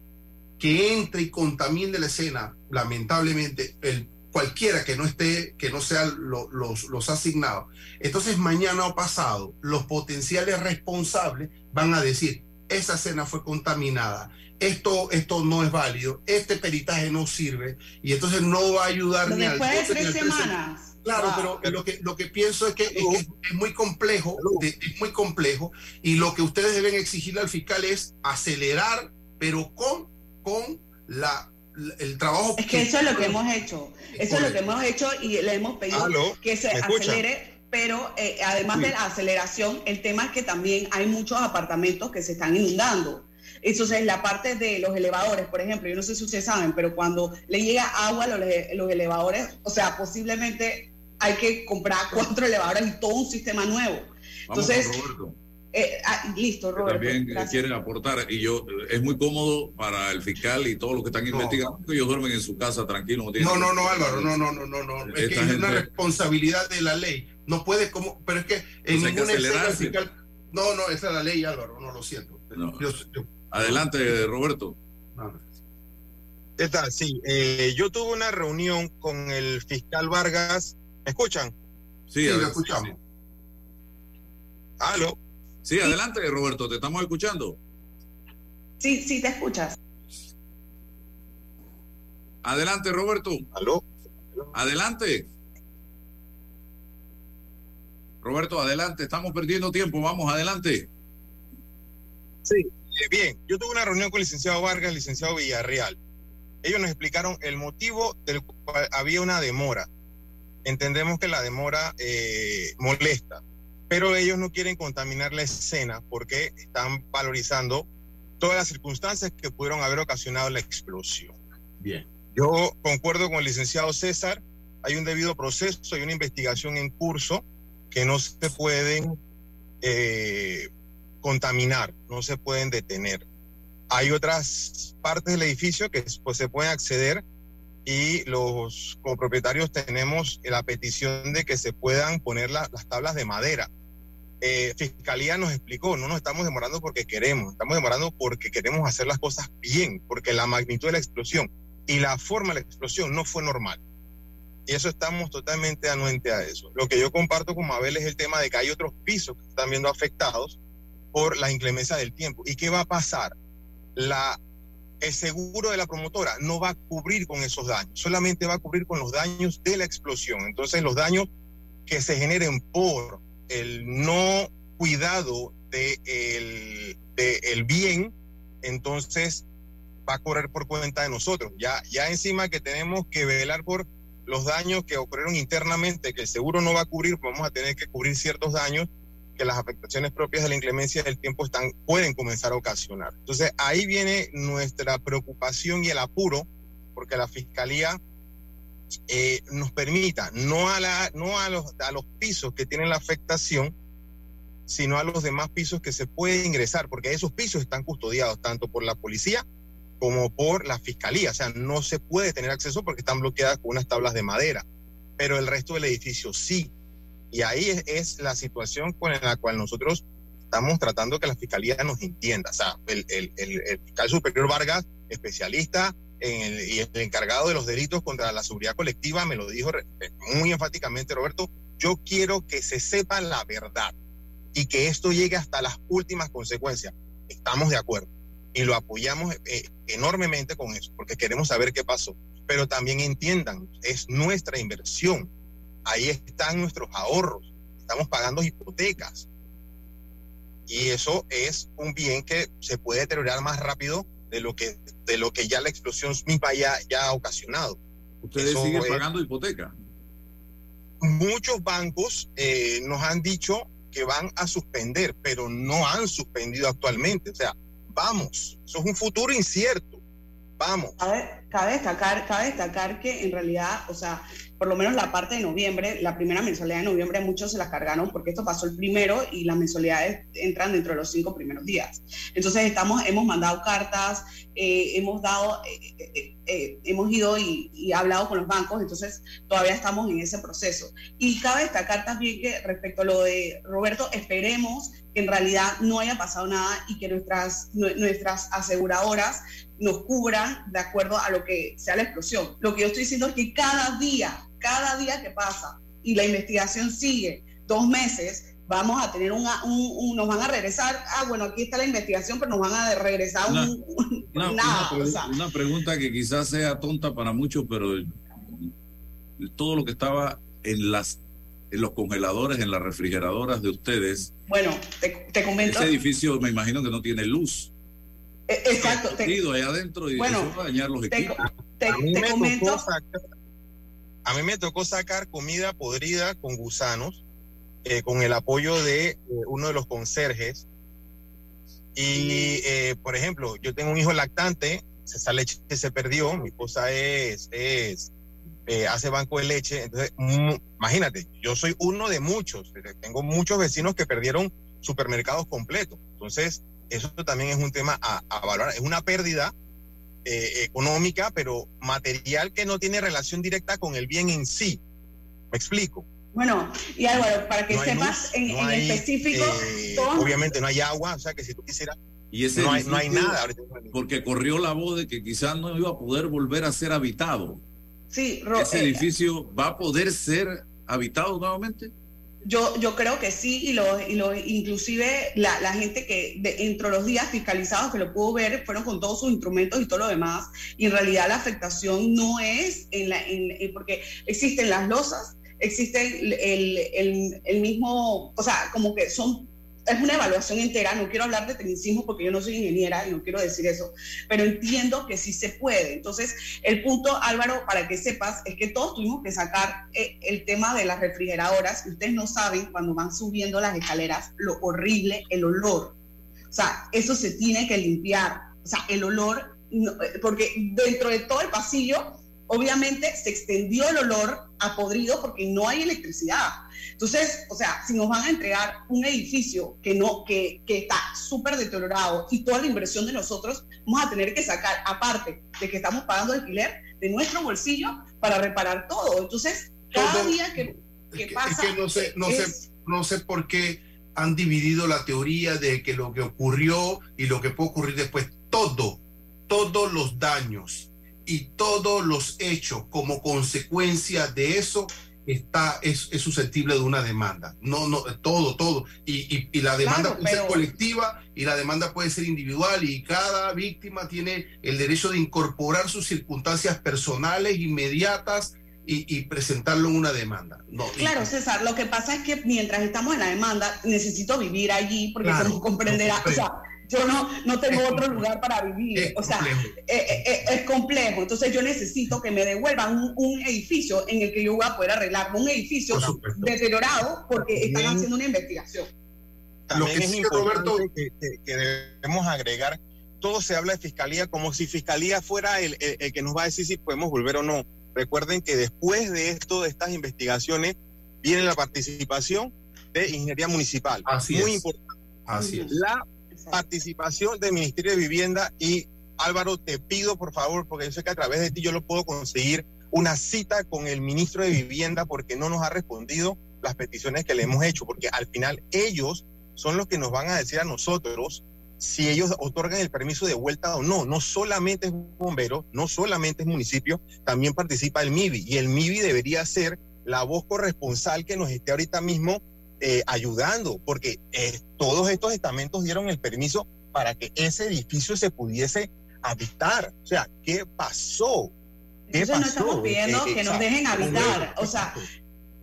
que entre y contamine la escena, lamentablemente, el, cualquiera que no esté, que no sean lo- los, los asignados, entonces mañana o pasado, los potenciales responsables van a decir, esa escena fue contaminada, esto, esto no es válido, este peritaje no sirve, y entonces no va a ayudar pero ni al después de 12 ni tres al 13. semanas. Claro, Wow. pero lo que, lo que pienso es que, es, que es muy complejo, de- es muy complejo, y lo que ustedes deben exigirle al fiscal es acelerar, pero con, con la- el trabajo. Es que eso es lo que hemos hecho. Eso es lo que hemos hecho y le hemos pedido Aló, que se acelere. pero eh, además de la aceleración, el tema es que también hay muchos apartamentos que se están inundando. Entonces, la parte de los elevadores, por ejemplo, yo no sé si ustedes saben, pero cuando le llega agua a los, los elevadores, o sea, posiblemente hay que comprar cuatro elevadores y todo un sistema nuevo. Entonces, eh, ah, listo, que Roberto. también gracias. quieren aportar. Y yo, es muy cómodo para el fiscal y todos los que están investigando, que ellos duermen en su casa tranquilos. tienen- No, no, no, Álvaro, no, no, no, no, no. Es que es una responsabilidad de la ley. No puede como, pero es que en ninguna escena el acelerarse. fiscal. No, no, esa es la ley, Álvaro, no lo siento. No. Yo- yo- Adelante, Roberto. ¿Qué tal? Sí, eh, yo tuve una reunión con el fiscal Vargas. ¿Me escuchan? Sí, lo adelante, escuchamos. ¿Aló? Sí, adelante, Roberto, te estamos escuchando. Sí, sí, te escuchas. Adelante, Roberto. ¿Aló? Adelante. Roberto, adelante. Estamos perdiendo tiempo. Vamos, adelante. Sí, eh, bien. Yo tuve una reunión con el licenciado Vargas, el licenciado Villarreal. Ellos nos explicaron el motivo del cual había una demora. Entendemos que la demora eh, molesta, pero ellos no quieren contaminar la escena porque están valorizando todas las circunstancias que pudieron haber ocasionado la explosión. Bien. Yo concuerdo con el licenciado César, hay un debido proceso, hay una investigación en curso que no se pueden eh, contaminar, no se pueden detener. Hay otras partes del edificio que pues, se pueden acceder y los copropietarios tenemos la petición de que se puedan poner la- las tablas de madera. Eh, Fiscalía nos explicó, no nos estamos demorando porque queremos, estamos demorando porque queremos hacer las cosas bien, porque la magnitud de la explosión y la forma de la explosión no fue normal. Y eso estamos totalmente anuente a eso. Lo que yo comparto con Mabel es el tema de que hay otros pisos que están viendo afectados por la inclemencia del tiempo. ¿Y qué va a pasar? La, el seguro de la promotora no va a cubrir con esos daños, solamente va a cubrir con los daños de la explosión. Entonces los daños que se generen por el no cuidado de el, de el bien, entonces va a correr por cuenta de nosotros. Ya, ya encima que tenemos que velar por los daños que ocurrieron internamente, que el seguro no va a cubrir, vamos a tener que cubrir ciertos daños que las afectaciones propias de la inclemencia del tiempo están, pueden comenzar a ocasionar. Entonces ahí viene nuestra preocupación y el apuro, porque la Fiscalía eh, nos permita, no, a, los, a los pisos que tienen la afectación, sino a los demás pisos que se puede ingresar, porque esos pisos están custodiados tanto por la policía como por la fiscalía. O sea, no se puede tener acceso porque están bloqueadas con unas tablas de madera, pero el resto del edificio sí. Y ahí es, es la situación con la cual nosotros estamos tratando que la fiscalía nos entienda. O sea, el, el- el- el fiscal superior Vargas, especialista en y el encargado de los delitos contra la seguridad colectiva, me lo dijo re- muy enfáticamente, Roberto, yo quiero que se sepa la verdad y que esto llegue hasta las últimas consecuencias. Estamos de acuerdo y lo apoyamos eh, enormemente con eso, porque queremos saber qué pasó. Pero también entiendan, es nuestra inversión, ahí están nuestros ahorros, estamos pagando hipotecas. Y eso es un bien que se puede deteriorar más rápido de lo que, de lo que ya la explosión misma ya, ya ha ocasionado. Ustedes Eso siguen es- pagando hipoteca. muchos bancos eh, nos han dicho que van a suspender, pero no han suspendido actualmente. O sea, vamos, eso es un futuro incierto. Vamos. Cabe destacar, cabe destacar que en realidad, o sea, por lo menos la parte de noviembre, la primera mensualidad de noviembre, muchos se las cargaron porque esto pasó el primero y las mensualidades entran dentro de los cinco primeros días. Entonces estamos, hemos mandado cartas, eh, hemos dado, eh, eh, eh, hemos ido y, y hablado con los bancos, entonces todavía estamos en ese proceso. Y cabe destacar también que respecto a lo de Roberto, esperemos que en realidad no haya pasado nada y que nuestras, nue- nuestras aseguradoras nos cubran de acuerdo a lo que sea la explosión. Lo que yo estoy diciendo es que cada día, cada día que pasa y la investigación sigue dos meses, vamos a tener una, un, un- nos van a regresar, ah, bueno, aquí está la investigación, pero nos van a regresar Una- un, un- Una, nada. una o pregu- sea, una pregunta que quizás sea tonta para muchos, pero todo lo que estaba en las en los congeladores, en las refrigeradoras de ustedes, bueno, te, te comento. ese edificio me imagino que no tiene luz. Eh, Exacto, te, ahí adentro y Bueno, eso va a dañar los te- equipos. te- a, mí te me comento. tocó sacar, a mí me tocó sacar comida podrida con gusanos eh, con el apoyo de eh, uno de los conserjes. Y, eh, por ejemplo, yo tengo un hijo lactante, esa leche se perdió, mi esposa es, es eh, hace banco de leche, entonces, mm, imagínate, yo soy uno de muchos, tengo muchos vecinos que perdieron supermercados completos, entonces, eso también es un tema a, a valorar, es una pérdida eh, económica, pero material que no tiene relación directa con el bien en sí. ¿Me explico? Bueno, y Álvaro, para que No sepas luz, en, no en hay, específico, eh, obviamente no hay agua, o sea que si tú quisieras, Y ese no, hay, no hay edificio, nada. Porque corrió la voz de que quizás no iba a poder volver a ser habitado. sí, Ro- ¿Ese eh, edificio va a poder ser habitado nuevamente? Yo, yo creo que sí, y lo, y lo inclusive la, la gente que de, entre los días fiscalizados que lo pudo ver fueron con todos sus instrumentos y todo lo demás, y en realidad la afectación no es en la, en- en- porque existen las losas, existe el, el- el mismo, o sea, como que son, es una evaluación entera, no quiero hablar de tecnicismo porque yo no soy ingeniera y no quiero decir eso, pero entiendo que sí se puede. Entonces, el punto, Álvaro, para que sepas, es que todos tuvimos que sacar eh, el tema de las refrigeradoras. Ustedes no saben cuando van subiendo las escaleras lo horrible, el olor. O sea, eso se tiene que limpiar. O sea, el olor, eh, porque dentro de todo el pasillo, obviamente se extendió el olor a podrido porque no hay electricidad. Entonces, o sea, si nos van a entregar un edificio que no, que, que está súper deteriorado y toda la inversión de nosotros, vamos a tener que sacar, aparte de que estamos pagando alquiler, de nuestro bolsillo para reparar todo. Entonces, cada día que, que Es pasa. que no sé, no es- sé, no sé por qué han dividido la teoría de que lo que ocurrió y lo que puede ocurrir después, todo, todos los daños y todos los hechos como consecuencia de eso está es, es susceptible de una demanda. No, no, todo, todo. Y, y- y la demanda Claro, puede ser colectiva y la demanda puede ser individual y cada víctima tiene el derecho de incorporar sus circunstancias personales inmediatas y, y presentarlo en una demanda. No, Claro, César, lo que pasa es que mientras estamos en la demanda, necesito vivir allí porque Claro, como comprenderá, lo o sea, yo no, no tengo otro lugar para vivir, Es o sea, complejo. eh, eh, eh, es complejo, entonces yo necesito que me devuelvan un, un edificio en el que yo voy a poder arreglar, un edificio Por deteriorado porque están haciendo una investigación. También que es sí, importante Roberto- que, que- que debemos agregar, todo se habla de fiscalía como si fiscalía fuera el, el- el que nos va a decir si podemos volver o no. Recuerden que después de esto, de estas investigaciones, viene la participación de ingeniería municipal. Así Muy es. importante. Así es. La participación del Ministerio de Vivienda y Álvaro, te pido por favor, porque yo sé que a través de ti yo lo puedo conseguir, una cita con el ministro de Vivienda porque no nos ha respondido las peticiones que le hemos hecho, porque al final ellos son los que nos van a decir a nosotros si ellos otorgan el permiso de vuelta o no. No solamente es bombero, no solamente es municipio, también participa el MIBI y el MIBI debería ser la voz corresponsal que nos esté ahorita mismo eh, ayudando, porque eh, todos estos estamentos dieron el permiso para que ese edificio se pudiese habitar. O sea, ¿qué pasó? ¿Qué Entonces no estamos pidiendo Eh, que nos dejen habitar, o sea,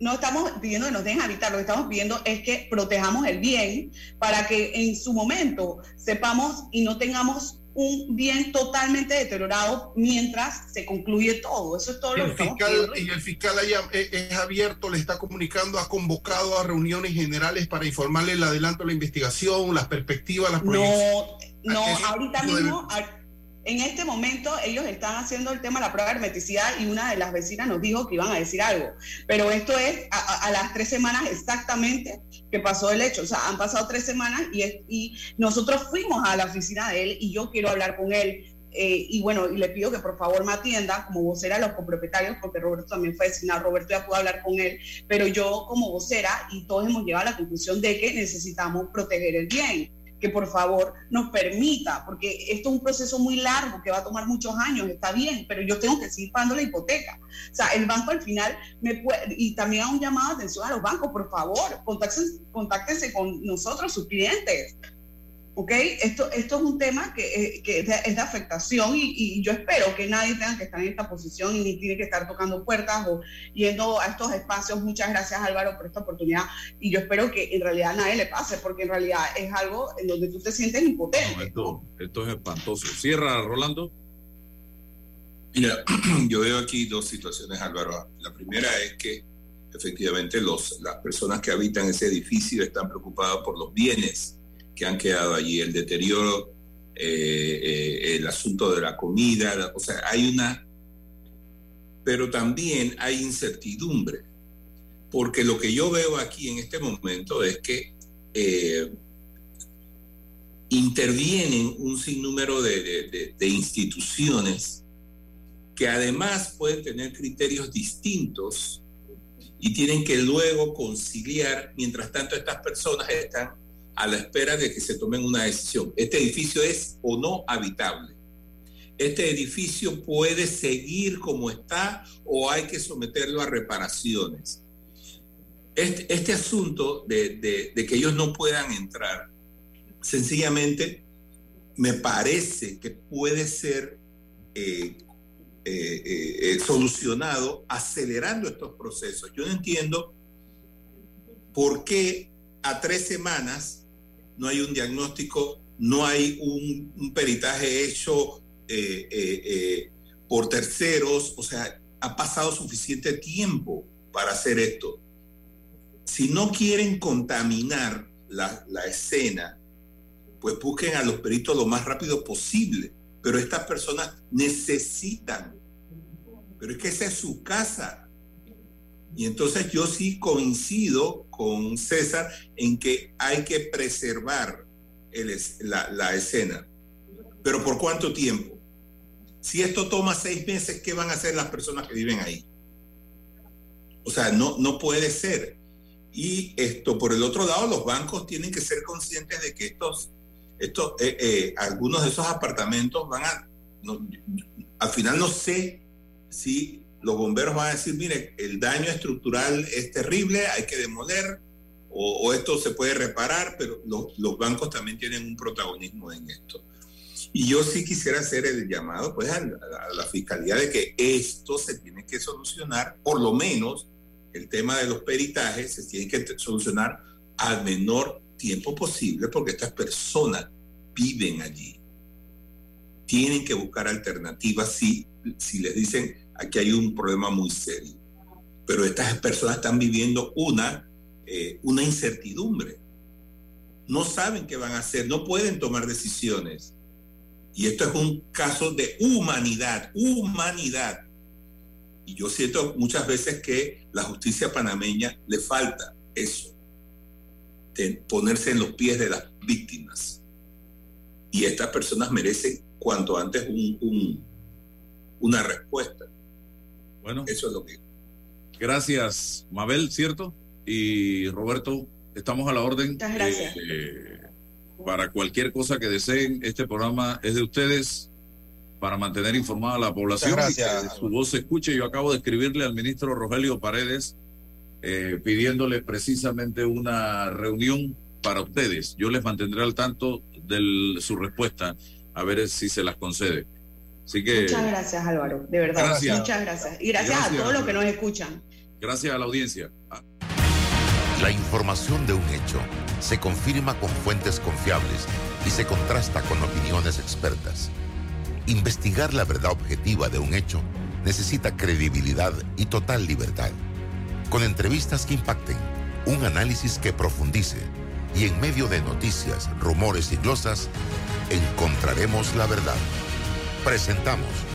no estamos pidiendo que nos dejen habitar, lo que estamos pidiendo es que protejamos el bien para que en su momento sepamos y no tengamos un bien totalmente deteriorado mientras se concluye todo. Eso es todo lo que El fiscal, y el fiscal haya- es, es abierto, le está comunicando, ha convocado a reuniones generales para informarle el adelanto de la investigación, las perspectivas, las proyecciones. No, no, Eso- ahorita debe- mismo, en este momento ellos están haciendo el tema de la prueba de hermeticidad y una de las vecinas nos dijo que iban a decir algo. Pero esto es a, a- a las tres semanas exactamente que pasó el hecho. O sea, han pasado tres semanas y, es- y nosotros fuimos a la oficina de él y yo quiero hablar con él. eh, y bueno, y le pido que por favor me atienda como vocera de los copropietarios, porque Roberto también fue designado, Roberto ya pudo hablar con él, pero yo como vocera y todos hemos llegado a la conclusión de que necesitamos proteger el bien que por favor nos permita, porque esto es un proceso muy largo que va a tomar muchos años, está bien, pero yo tengo que seguir pagando la hipoteca. O sea, el banco al final me puede, y también a un llamado de atención a los bancos, por favor, contáctense, contáctense con nosotros, sus clientes. ¿Ok? Esto, esto es un tema que, eh, que es, de, es de afectación y, y yo espero que nadie tenga que estar en esta posición y ni tiene que estar tocando puertas o yendo a estos espacios. Muchas gracias Álvaro por esta oportunidad y yo espero que en realidad a nadie le pase porque en realidad es algo en donde tú te sientes impotente. No, esto, esto es espantoso. Cierra, Rolando. Mira, yo veo aquí dos situaciones, Álvaro. La primera es que efectivamente los, las personas que habitan ese edificio están preocupadas por los bienes que han quedado allí, el deterioro, eh, eh, el asunto de la comida, o sea, hay una... Pero también hay incertidumbre, porque lo que yo veo aquí en este momento es que eh, intervienen un sinnúmero de- de- de instituciones que además pueden tener criterios distintos y tienen que luego conciliar, mientras tanto estas personas están a la espera de que se tomen una decisión. Este edificio es o no habitable. Este edificio puede seguir como está o hay que someterlo a reparaciones. Este, este asunto de, que ellos no puedan entrar, sencillamente me parece que puede ser eh, eh, eh, solucionado acelerando estos procesos. Yo no entiendo por qué a tres semanas no hay un diagnóstico, no hay un, peritaje hecho eh, eh, eh, por terceros, o sea, ha pasado suficiente tiempo para hacer esto. Si no quieren contaminar la, la escena, pues busquen a los peritos lo más rápido posible. Pero estas personas necesitan. Pero es que esa es su casa. Y entonces yo sí coincido con César en que hay que preservar la, escena. Pero ¿por cuánto tiempo? Si esto toma seis meses, ¿qué van a hacer las personas que viven ahí? O sea, no, no puede ser. Y esto, por el otro lado, los bancos tienen que ser conscientes de que estos, estos eh, eh, algunos de esos apartamentos van a, al final no sé si los bomberos van a decir, mire, el daño estructural es terrible, hay que demoler, o, o esto se puede reparar, pero los, los bancos también tienen un protagonismo en esto. Y yo sí quisiera hacer el llamado pues, a, la, a la fiscalía de que esto se tiene que solucionar, por lo menos el tema de los peritajes se tiene que solucionar al menor tiempo posible porque estas personas viven allí. Tienen que buscar alternativas si, si les dicen aquí hay un problema muy serio. Pero estas personas están viviendo una, eh, una incertidumbre. No saben qué van a hacer, no pueden tomar decisiones. Y esto es un caso de humanidad, humanidad. Y yo siento muchas veces que la justicia panameña le falta eso, ponerse en los pies de las víctimas. Y estas personas merecen cuanto antes un, un- una respuesta. Bueno. Eso es lo que... Gracias, Mabel, ¿cierto? Y Roberto, estamos a la orden. Muchas gracias. Eh, para cualquier cosa que deseen, este programa es de ustedes para mantener informada a la población Muchas y que gracias. su voz se escuche. Yo acabo de escribirle al ministro Rogelio Paredes eh, pidiéndole precisamente una reunión para ustedes. Yo les mantendré al tanto de su respuesta, a ver si se las concede. Así que Muchas gracias, Álvaro, de verdad. Gracias. Muchas gracias. Y gracias, Gracias. a todos los que nos escuchan. gracias a la audiencia. La información de un hecho se confirma con fuentes confiables y se contrasta con opiniones expertas. Investigar la verdad objetiva de un hecho necesita credibilidad y total libertad. Con entrevistas que impacten, un análisis que profundice y en medio de noticias, rumores y glosas, encontraremos la verdad. Presentamos